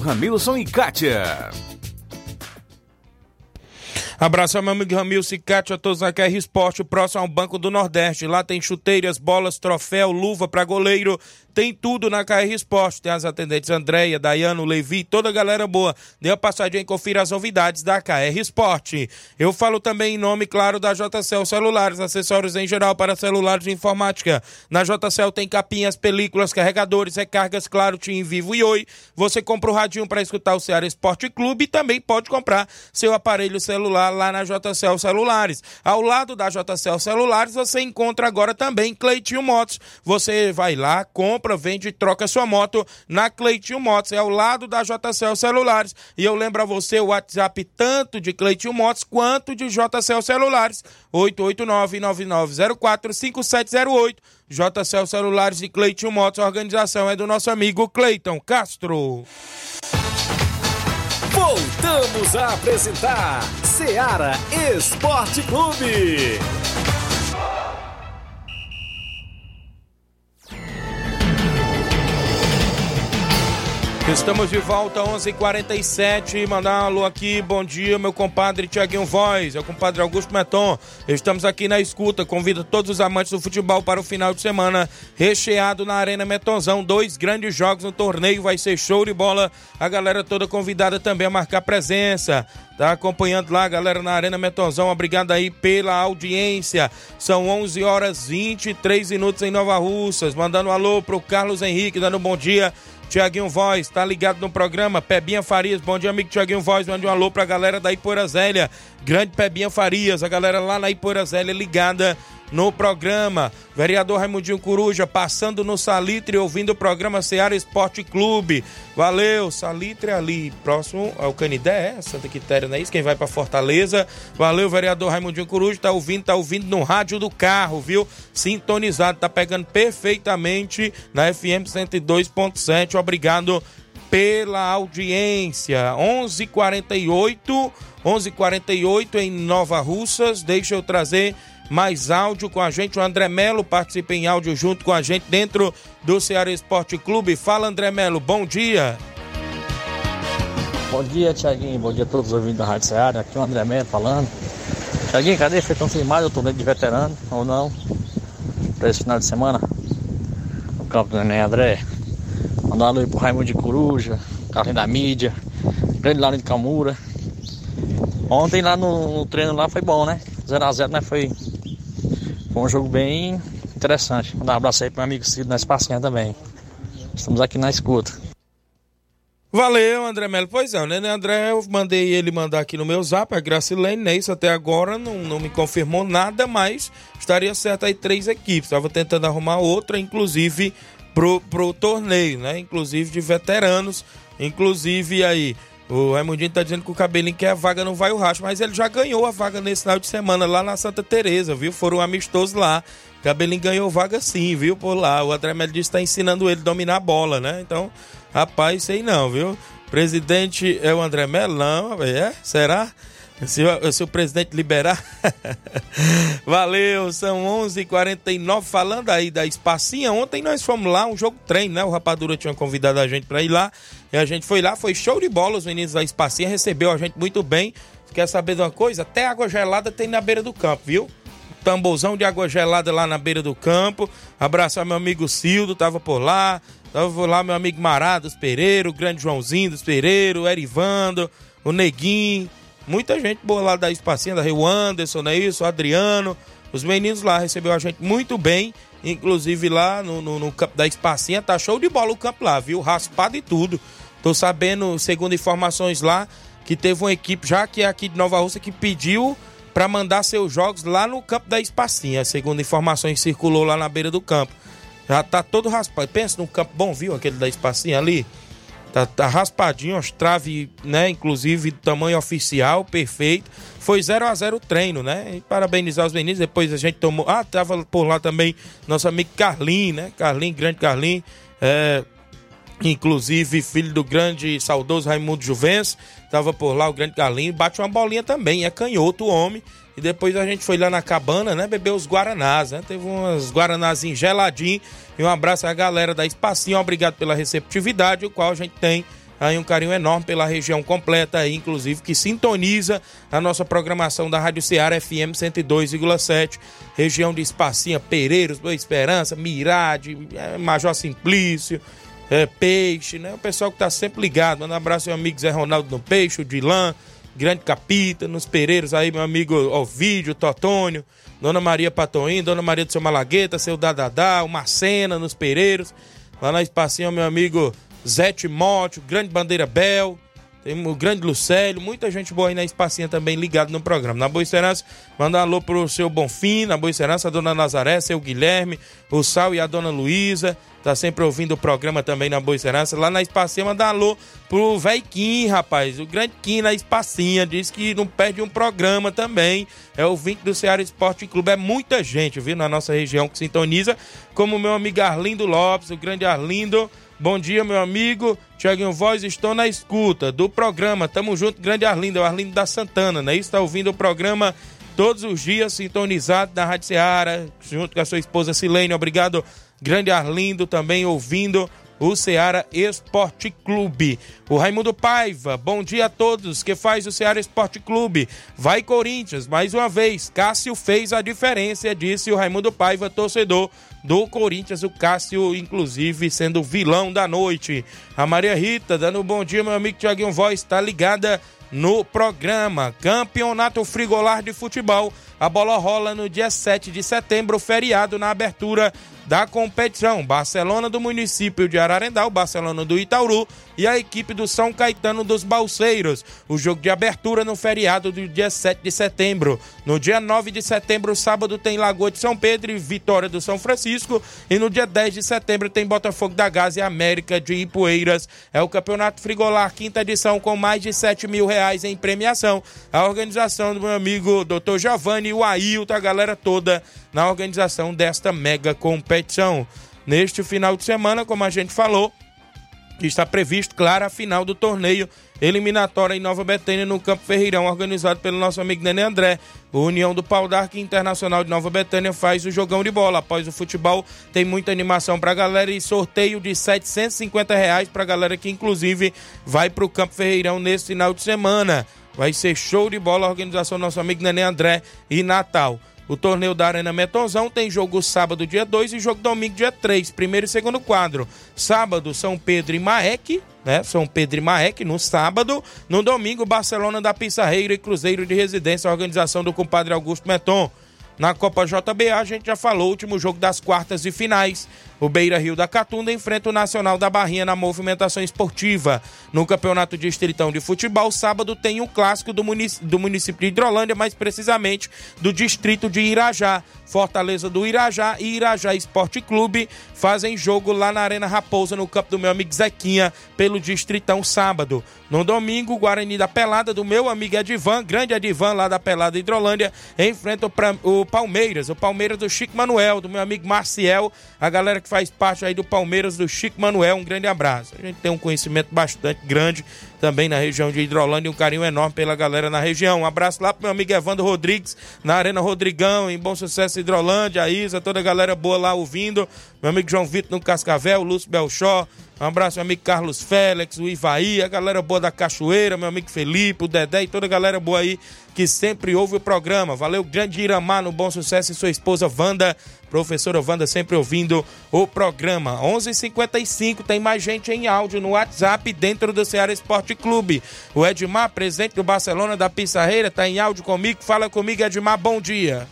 Ramilson e Kátia. Abraço ao meu amigo Ramilson e Cátia, a todos na KR Esporte, próximo ao Banco do Nordeste. Lá tem chuteiras, bolas, troféu, luva para goleiro, tem tudo na KR Esporte. Tem as atendentes Andréia, Dayano, Levi, toda a galera boa. Dê uma passadinha e confira as novidades da KR Esporte. Eu falo também em nome, claro, da JCL Celulares, acessórios em geral para celulares de informática. Na JCL tem capinhas, películas, carregadores, recargas, claro, Tim Vivo e Oi. Você compra o radinho para escutar o Ceará Esporte Clube e também pode comprar seu aparelho celular lá na JCL Celulares. Ao lado da JCL Celulares, você encontra agora também Cleitinho Motos. Você vai lá, compra, vende e troca sua moto na Cleitinho Motos. É ao lado da JCL Celulares. E eu lembro a você o WhatsApp tanto de Cleitinho Motos quanto de JCL Celulares. 889-9904-5708. JCL Celulares e Cleitinho Motos. A organização é do nosso amigo Cleiton Castro. Voltamos a apresentar Seara Esporte Clube. Estamos de volta, 11:47 h 47 Mandar um alô aqui, bom dia, meu compadre Tiaguinho Voz, é o compadre Augusto Meton. Estamos aqui na escuta. Convido todos os amantes do futebol para o final de semana, recheado na Arena Metonzão. Dois grandes jogos no torneio, vai ser show de bola. A galera toda convidada também a marcar presença. Tá acompanhando lá, galera, na Arena Metonzão. Obrigado aí pela audiência. São 11 horas 23 minutos em Nova Russas. Mandando um alô pro Carlos Henrique, dando um bom dia. Tiaguinho Voz, tá ligado no programa? Pebinha Farias, bom dia, amigo Tiaguinho Voz. Mande um alô pra galera da Ipoeira Zélia. Grande Pebinha Farias, a galera lá na Ipoeira Zélia ligada no programa. Vereador Raimundinho Coruja passando no Salitre ouvindo o programa Seara Esporte Clube. Valeu, Salitre ali, próximo ao Canidé, é? Santa Quitéria, não é isso? Quem vai para Fortaleza. Valeu, vereador Raimundinho Coruja, tá ouvindo, tá ouvindo no rádio do carro, viu? Sintonizado, tá pegando perfeitamente na FM 102.7. Obrigado pela audiência. 11:48 11:48 em Nova Russas. Deixa eu trazer mais áudio com a gente. O André Melo participa em áudio junto com a gente dentro do Ceará Esporte Clube. Fala, André Melo, bom dia. Bom dia, Tiaguinho. Bom dia a todos os ouvintes da Rádio Ceará. Aqui é o André Melo falando. Tiaguinho, cadê? Foi confirmado o torneio de veterano ou não? Para esse final de semana? No campo do Neném André. Mandar alô pro Raimundo de Coruja, Carlinho da Mídia, Grande de Camura. Ontem lá no, no treino lá foi bom, né? 0x0, né? Foi, foi um jogo bem interessante. Mandar um abraço aí pro meu amigo Cid na Espacinha também. Estamos aqui na escuta. Valeu, André Melo. Pois é, né, André? Eu mandei ele mandar aqui no meu zap, a Gracilene, né? Isso até agora não, não me confirmou nada, mas estaria certo aí três equipes. Estava tentando arrumar outra, inclusive pro, pro torneio, né? Inclusive de veteranos. Inclusive aí, o Raimundinho tá dizendo que o cabelinho quer a vaga no Vai o Racho, mas ele já ganhou a vaga nesse final de semana lá na Santa Teresa, viu? Foram amistosos lá. Cabelinho ganhou vaga sim, viu? Por lá. O André Melo disse que tá ensinando ele a dominar a bola, né? Então, rapaz, sei não, viu? Presidente é o André Melo? Não, é? Será? Se, se o presidente liberar. <laughs> Valeu, são 11:49 h 49 Falando aí da Espacinha, ontem nós fomos lá, um jogo treino, né? O Rapadura tinha convidado a gente para ir lá. E a gente foi lá, foi show de bola. Os meninos da Espacinha recebeu a gente muito bem. Quer saber de uma coisa? Até água gelada tem na beira do campo, viu? Tamborzão de água gelada lá na beira do campo. Abraçar meu amigo Cildo, tava por lá. Tava lá meu amigo Mará dos Pereira, o grande Joãozinho dos Pereira, o Erivando, o Neguinho. Muita gente boa lá da Espacinha, da Rio Anderson, não é isso? O Adriano. Os meninos lá recebeu a gente muito bem. Inclusive lá no, no, no campo da Espacinha, tá show de bola o campo lá, viu? Raspado e tudo. Tô sabendo, segundo informações lá, que teve uma equipe já que é aqui de Nova Rússia que pediu para mandar seus jogos lá no campo da Espacinha. Segundo informações circulou lá na beira do campo. Já tá todo raspado. Pensa num campo bom, viu? Aquele da Espacinha ali. Tá, tá raspadinho, as trave, né? Inclusive tamanho oficial, perfeito. Foi 0 a 0 o treino, né? E parabenizar os meninos. Depois a gente tomou. Ah, tava por lá também nosso amigo Carlinho, né? Carlinho, grande Carlinho. É, inclusive filho do grande saudoso Raimundo Juvencio, tava por lá o grande Galinho, bate uma bolinha também, é canhoto o homem. E depois a gente foi lá na cabana, né, beber os guaranás, né? Teve umas guaranazinhos geladinhos. E um abraço à galera da Espacinho, obrigado pela receptividade, o qual a gente tem aí um carinho enorme pela região completa aí, inclusive que sintoniza a nossa programação da Rádio Ceará FM 102,7, região de Espacinha, Pereiros, Boa Esperança, Mirade, é, Major Simplício, é, Peixe, né? O pessoal que tá sempre ligado. Manda um abraço ao amigo Zé Ronaldo no Peixe, o Dilan, Grande Capita, nos Pereiros aí, meu amigo Ovídio, Totônio, Dona Maria Patoim, Dona Maria do seu Malagueta, seu Dadadá, o Marcena nos Pereiros. Lá na Espacinha, meu amigo Zé Timóteo, Grande Bandeira Bel, tem o Grande Lucélio, muita gente boa aí na Espacinha também ligado no programa. Na Boa Esperança, manda um alô pro seu Bonfim, na Boa Esperança, a dona Nazaré, seu Guilherme, o Sal e a dona Luísa, tá sempre ouvindo o programa também na Boa Esperança. Lá na Espacinha, manda um alô pro velho Kim, rapaz, o grande Kim na Espacinha, diz que não perde um programa também. É o 20 do Ceará Esporte Clube, é muita gente, viu, na nossa região que sintoniza, como o meu amigo Arlindo Lopes, o grande Arlindo. Bom dia, meu amigo. Tiaguinho Voz, estou na escuta do programa. Tamo junto, grande Arlindo, é o Arlindo da Santana, né? Está ouvindo o programa todos os dias, sintonizado na Rádio Ceará, junto com a sua esposa Silene. Obrigado, grande Arlindo, também ouvindo o Ceará Esporte Clube. O Raimundo Paiva, bom dia a todos que faz o Ceará Esporte Clube. Vai Corinthians, mais uma vez. Cássio fez a diferença, disse o Raimundo Paiva, torcedor do Corinthians, o Cássio, inclusive, sendo vilão da noite. A Maria Rita, dando um bom dia, meu amigo Tiaguinho Voz, está ligada no programa Campeonato Frigolar de Futebol. A bola rola no dia 7 de setembro, feriado na abertura da competição. Barcelona do município de Ararendá, o Barcelona do Itauru e a equipe do São Caetano dos Balseiros. O jogo de abertura no feriado do dia 7 de setembro. No dia 9 de setembro, sábado, tem Lagoa de São Pedro e Vitória do São Francisco. E no dia 10 de setembro tem Botafogo da Gás e América de Ipueiras. É o Campeonato Frigolar, quinta edição, com mais de 7 mil reais em premiação. A organização do meu amigo Dr. Giovanni, o Ailton, a galera toda na organização desta mega competição. Neste final de semana, como a gente falou, está previsto, claro, a final do torneio eliminatório em Nova Betânia, no Campo Ferreirão, organizado pelo nosso amigo Nenê André. O União do Pau d'Arco Internacional de Nova Betânia faz o jogão de bola. Após o futebol, tem muita animação pra galera e sorteio de 750 reais pra galera que, inclusive, vai pro Campo Ferreirão nesse final de semana. Vai ser show de bola a organização do nosso amigo Nenê André e Natal. O torneio da Arena Metonzão tem jogo sábado, dia 2 e jogo domingo, dia 3, primeiro e segundo quadro. Sábado, São Pedro e Maek, né? São Pedro e Maek no sábado. No domingo, Barcelona da Pissarreira e Cruzeiro de Residência, organização do compadre Augusto Meton. Na Copa JBA, a gente já falou, último jogo das quartas e finais. O Beira Rio da Catunda enfrenta o Nacional da Barrinha na movimentação esportiva. No Campeonato Distritão de Futebol, sábado tem o um clássico do, munic do município de Hidrolândia, mais precisamente do distrito de Irajá. Fortaleza do Irajá e Irajá Esporte Clube fazem jogo lá na Arena Raposa, no campo do meu amigo Zequinha, pelo Distritão sábado. No domingo, o Guarani da Pelada, do meu amigo Edivan, grande Edivan lá da Pelada Hidrolândia, enfrenta o Palmeiras, o Palmeiras do Chico Manuel, do meu amigo Marciel, a galera que faz parte aí do Palmeiras do Chico Manuel, um grande abraço. A gente tem um conhecimento bastante grande também na região de Hidrolândia um carinho enorme pela galera na região. Um abraço lá pro meu amigo Evandro Rodrigues, na Arena Rodrigão, em Bom Sucesso Hidrolândia, a Isa, toda a galera boa lá ouvindo. Meu amigo João Vitor no Cascavel, Lúcio Belchó, um abraço, meu amigo Carlos Félix, o Ivaí, a galera boa da Cachoeira, meu amigo Felipe, o Dedé e toda a galera boa aí que sempre ouve o programa. Valeu, grande Iramar no Bom Sucesso e sua esposa Wanda, professora Wanda, sempre ouvindo o programa. 11:55 h 55 tem mais gente em áudio no WhatsApp dentro do Ceará Esporte Clube. O Edmar, presidente do Barcelona da Pissarreira, tá em áudio comigo. Fala comigo, Edmar, bom dia.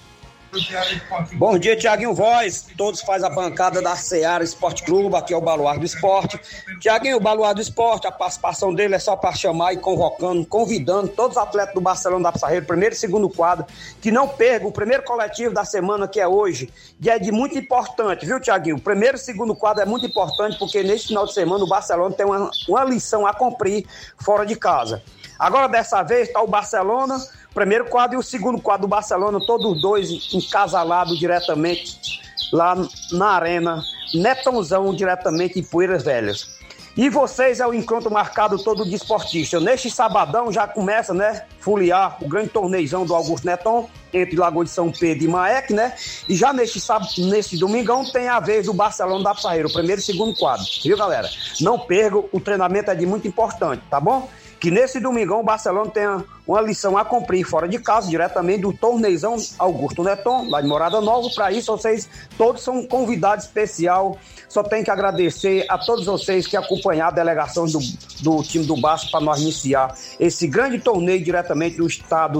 Bom dia, Tiaguinho Voz. Todos faz a bancada da Seara Esporte Clube. Aqui é o Baluar do Esporte. Tiaguinho, o Baluar do Esporte, a participação dele é só para chamar e convocando, convidando todos os atletas do Barcelona da Pissarreira, primeiro e segundo quadro, que não percam o primeiro coletivo da semana, que é hoje. E é de muito importante, viu, Tiaguinho? O primeiro e segundo quadro é muito importante, porque neste final de semana o Barcelona tem uma, uma lição a cumprir fora de casa. Agora, dessa vez, está o Barcelona primeiro quadro e o segundo quadro do Barcelona, todos dois encasalados diretamente lá na arena, Netãozão diretamente em Poeiras Velhas. E vocês é o encontro marcado todo de esportista. Neste sabadão já começa, né, foliar o grande torneizão do Augusto Neton entre Lagoa de São Pedro e Maek, né? E já neste sábado, neste domingão tem a vez do Barcelona da Parreira, o primeiro e segundo quadro. Viu, galera? Não perca, o treinamento é de muito importante, tá bom? Que nesse domingão o Barcelona tenha uma lição a cumprir fora de casa, diretamente do torneizão Augusto Neton, lá de Morada Nova. Para isso, vocês todos são convidados especial. Só tem que agradecer a todos vocês que acompanharam a delegação do, do time do Barça para nós iniciar esse grande torneio diretamente do estado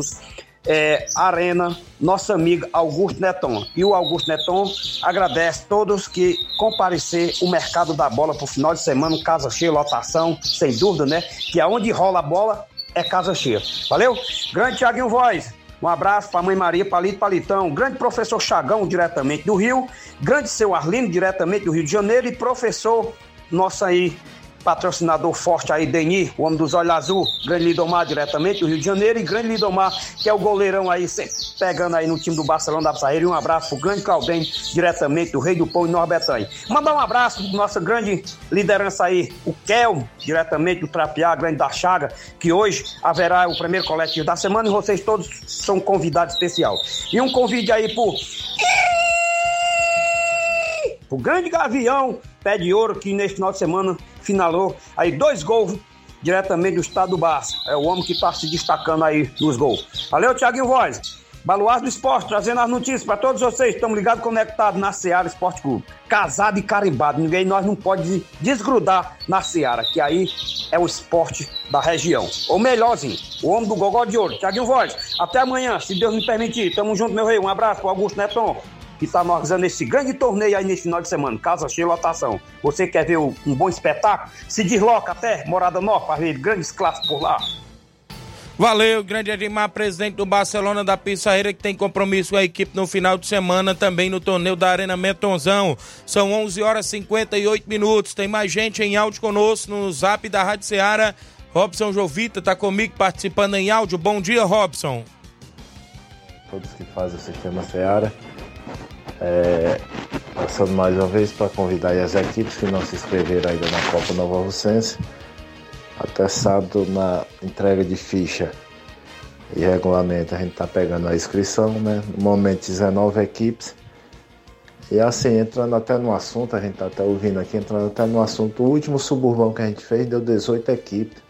é, Arena, nosso amigo Augusto Neton. E o Augusto Neton agradece todos que comparecer o mercado da bola para o final de semana, casa cheia, lotação, sem dúvida, né? Que aonde rola a bola é casa cheia. Valeu? Grande Tiaguinho Voz. Um abraço para a mãe Maria Palito Palitão, grande professor Chagão, diretamente do Rio, grande seu Arlindo, diretamente do Rio de Janeiro, e professor nosso aí, patrocinador forte aí, Deni, o homem dos olhos azul, grande Lidomar diretamente do Rio de Janeiro, e grande Lidomar, que é o goleirão aí, pegando aí no time do Barcelona da Psaíra, e um abraço pro grande Calden, diretamente do Rei do Pão e Norbertanha. Mandar um abraço pro nossa grande liderança aí, o Kel, diretamente do Trapiá, grande da Chaga, que hoje haverá o primeiro coletivo da semana, e vocês todos são convidados especial. E um convite aí pro... O grande Gavião, pé de ouro, que neste final de semana finalou aí dois gols diretamente do estado do Barça. É o homem que está se destacando aí nos gols. Valeu, Thiaguinho Voz. Baluar do Esporte, trazendo as notícias para todos vocês. Estamos ligados, conectados na Seara Esporte Clube. Casado e carimbado. Ninguém, nós não pode desgrudar na Seara, que aí é o esporte da região. Ou melhorzinho, o homem do Gogó de Ouro. Thiaguinho Voz, até amanhã, se Deus me permitir. Tamo junto, meu rei. Um abraço pro Augusto Neton que está organizando esse grande torneio aí nesse final de semana, Casa Cheia Lotação. Você quer ver um bom espetáculo? Se desloca até Morada Nova para ver grandes classes por lá. Valeu, grande Edmar, presidente do Barcelona da Pissarreira, que tem compromisso com a equipe no final de semana, também no torneio da Arena Metonzão. São 11 horas e 58 minutos. Tem mais gente em áudio conosco no zap da Rádio Ceará. Robson Jovita está comigo participando em áudio. Bom dia, Robson. Todos que fazem o sistema Ceará. É, passando mais uma vez para convidar as equipes que não se inscreveram ainda na Copa Nova Rocense. Até sábado na entrega de ficha e regulamento a gente está pegando a inscrição, né? No momento 19 equipes. E assim, entrando até no assunto, a gente está até ouvindo aqui, entrando até no assunto, o último suburbão que a gente fez deu 18 equipes.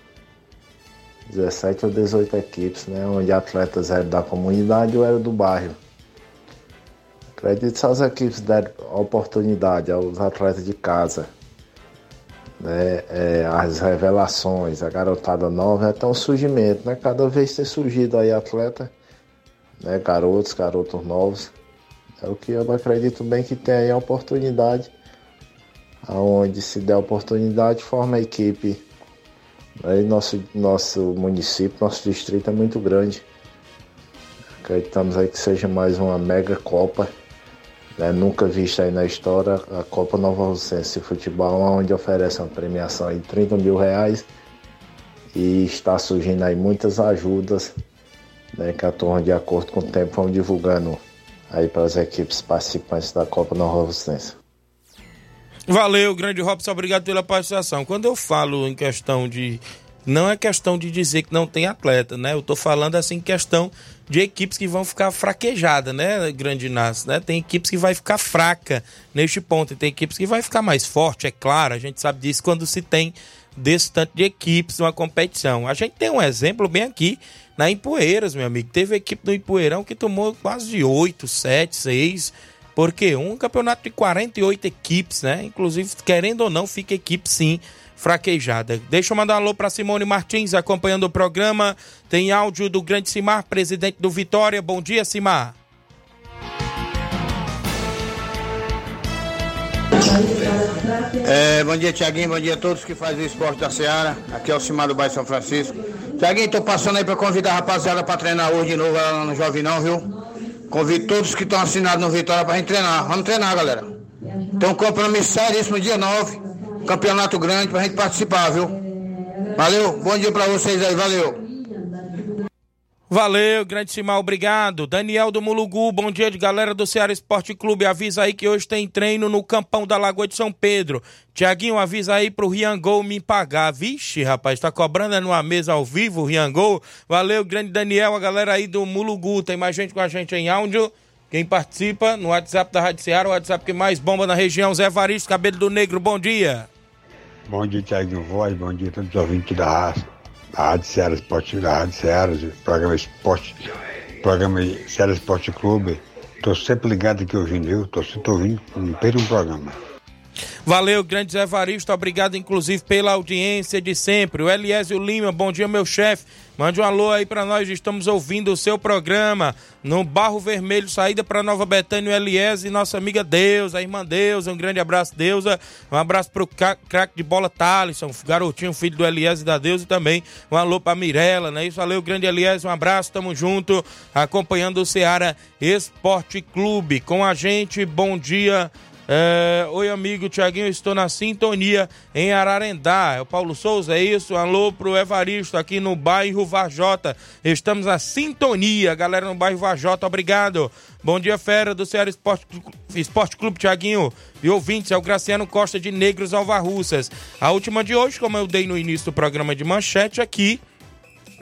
17 ou 18 equipes, né? Onde atletas eram da comunidade ou eram do bairro. Acredito as equipes deram oportunidade aos atletas de casa, né? É, as revelações, a garotada nova, até um surgimento, né? Cada vez tem surgido aí atleta, né? garotos, garotos novos. É o que eu acredito bem que tem aí a oportunidade, aonde se der oportunidade, forma a equipe. Aí nosso, nosso município, nosso distrito é muito grande. Acreditamos aí que seja mais uma mega Copa né, nunca vista aí na história a Copa Nova Rocense Futebol, onde oferece uma premiação de 30 mil reais e está surgindo aí muitas ajudas né, que a turma, de acordo com o tempo, vão divulgando aí para as equipes participantes da Copa Nova Rocense. Valeu, grande Robson, obrigado pela participação. Quando eu falo em questão de. Não é questão de dizer que não tem atleta, né? Eu estou falando assim, questão de equipes que vão ficar fraquejadas, né, Grande Inácio, né? Tem equipes que vai ficar fraca neste ponto, e tem equipes que vai ficar mais forte, é claro, a gente sabe disso quando se tem desse tanto de equipes numa competição. A gente tem um exemplo bem aqui na Empoeiras, meu amigo. Teve equipe do Empoeirão que tomou quase de 8, 7, 6, porque um campeonato de 48 equipes, né? Inclusive, querendo ou não, fica equipe sim fraquejada. Deixa eu mandar um alô para Simone Martins acompanhando o programa. Tem áudio do grande Simar, presidente do Vitória. Bom dia, Simar. É, bom dia, Tiaguinho. Bom dia a todos que fazem o esporte da Seara. Aqui é o Simar do Bairro São Francisco. Tiaguinho, tô passando aí para convidar a rapaziada para treinar hoje de novo lá no Jovinão, viu? Convido todos que estão assinados no Vitória para gente treinar. Vamos treinar, galera. Tem um compromisso seríssimo dia 9 campeonato grande pra gente participar, viu? Valeu, bom dia pra vocês aí, valeu. Valeu, grande Simão, obrigado. Daniel do Mulugu, bom dia de galera do Ceará Esporte Clube. Avisa aí que hoje tem treino no Campão da Lagoa de São Pedro. Tiaguinho, avisa aí pro Riangol me pagar. Vixe, rapaz, tá cobrando numa mesa ao vivo, Riangol. Valeu, grande Daniel, a galera aí do Mulugu. Tem mais gente com a gente em áudio. Quem participa no WhatsApp da Rádio Ceará, o WhatsApp que mais bomba na região, Zé Varisto, Cabelo do Negro, bom dia. Bom dia, Tiaguinho Voz, bom dia a todos os ouvintes da Rádio Ceará Esporte, da Rádio Ceará, programa Esporte, programa Ceará Esporte Clube. Tô sempre ligado aqui ouvindo, viu? Tô sempre ouvindo, não perco um programa. Valeu, grande Zé Varisto, obrigado inclusive pela audiência de sempre. O Eliésio Lima, bom dia, meu chefe. Mande um alô aí para nós, estamos ouvindo o seu programa no Barro Vermelho, saída para Nova Betânia, o Eliésio e nossa amiga Deus, a irmã Deus, um grande abraço, Deusa. Um abraço pro craque de bola Thalisson, garotinho, filho do Eliésio e da Deus, e também um alô pra Mirella, né? Isso, valeu, grande Eliésio, um abraço, tamo junto, acompanhando o Ceará Esporte Clube. Com a gente, bom dia. É, Oi, amigo Tiaguinho, estou na sintonia em Ararendá. É o Paulo Souza, é isso? Alô pro Evaristo aqui no bairro Varjota. Estamos na sintonia, galera no bairro Varjota, obrigado. Bom dia, fera do Ceará Esporte, Esporte Clube Tiaguinho e ouvintes, é o Graciano Costa de Negros Alvarruças. A última de hoje, como eu dei no início do programa de manchete aqui,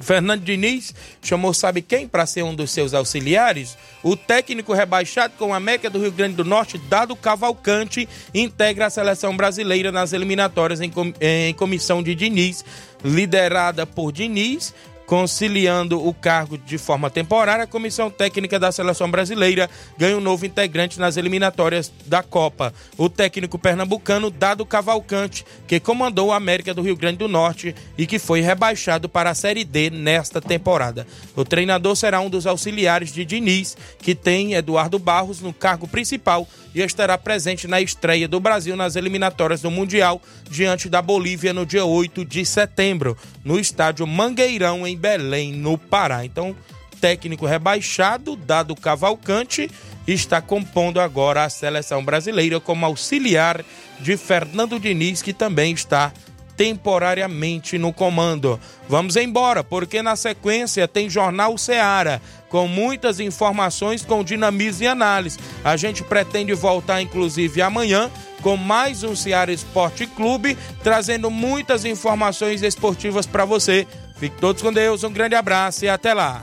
Fernando Diniz chamou sabe quem para ser um dos seus auxiliares? O técnico rebaixado com a Meca do Rio Grande do Norte, Dado Cavalcante, integra a seleção brasileira nas eliminatórias em, com, em comissão de Diniz, liderada por Diniz, conciliando o cargo de forma temporária, a Comissão Técnica da Seleção Brasileira ganha um novo integrante nas eliminatórias da Copa. O técnico pernambucano Dado Cavalcante, que comandou o América do Rio Grande do Norte e que foi rebaixado para a Série D nesta temporada. O treinador será um dos auxiliares de Diniz, que tem Eduardo Barros no cargo principal e estará presente na estreia do Brasil nas eliminatórias do Mundial diante da Bolívia no dia 8 de setembro, no estádio Mangueirão, em Belém, no Pará. Então, técnico rebaixado, dado Cavalcante, está compondo agora a seleção brasileira como auxiliar de Fernando Diniz, que também está temporariamente no comando. Vamos embora, porque na sequência tem Jornal Seara, com muitas informações com dinamismo e análise. A gente pretende voltar, inclusive, amanhã com mais um Seara Esporte Clube, trazendo muitas informações esportivas para você. Fique todos com Deus, um grande abraço e até lá.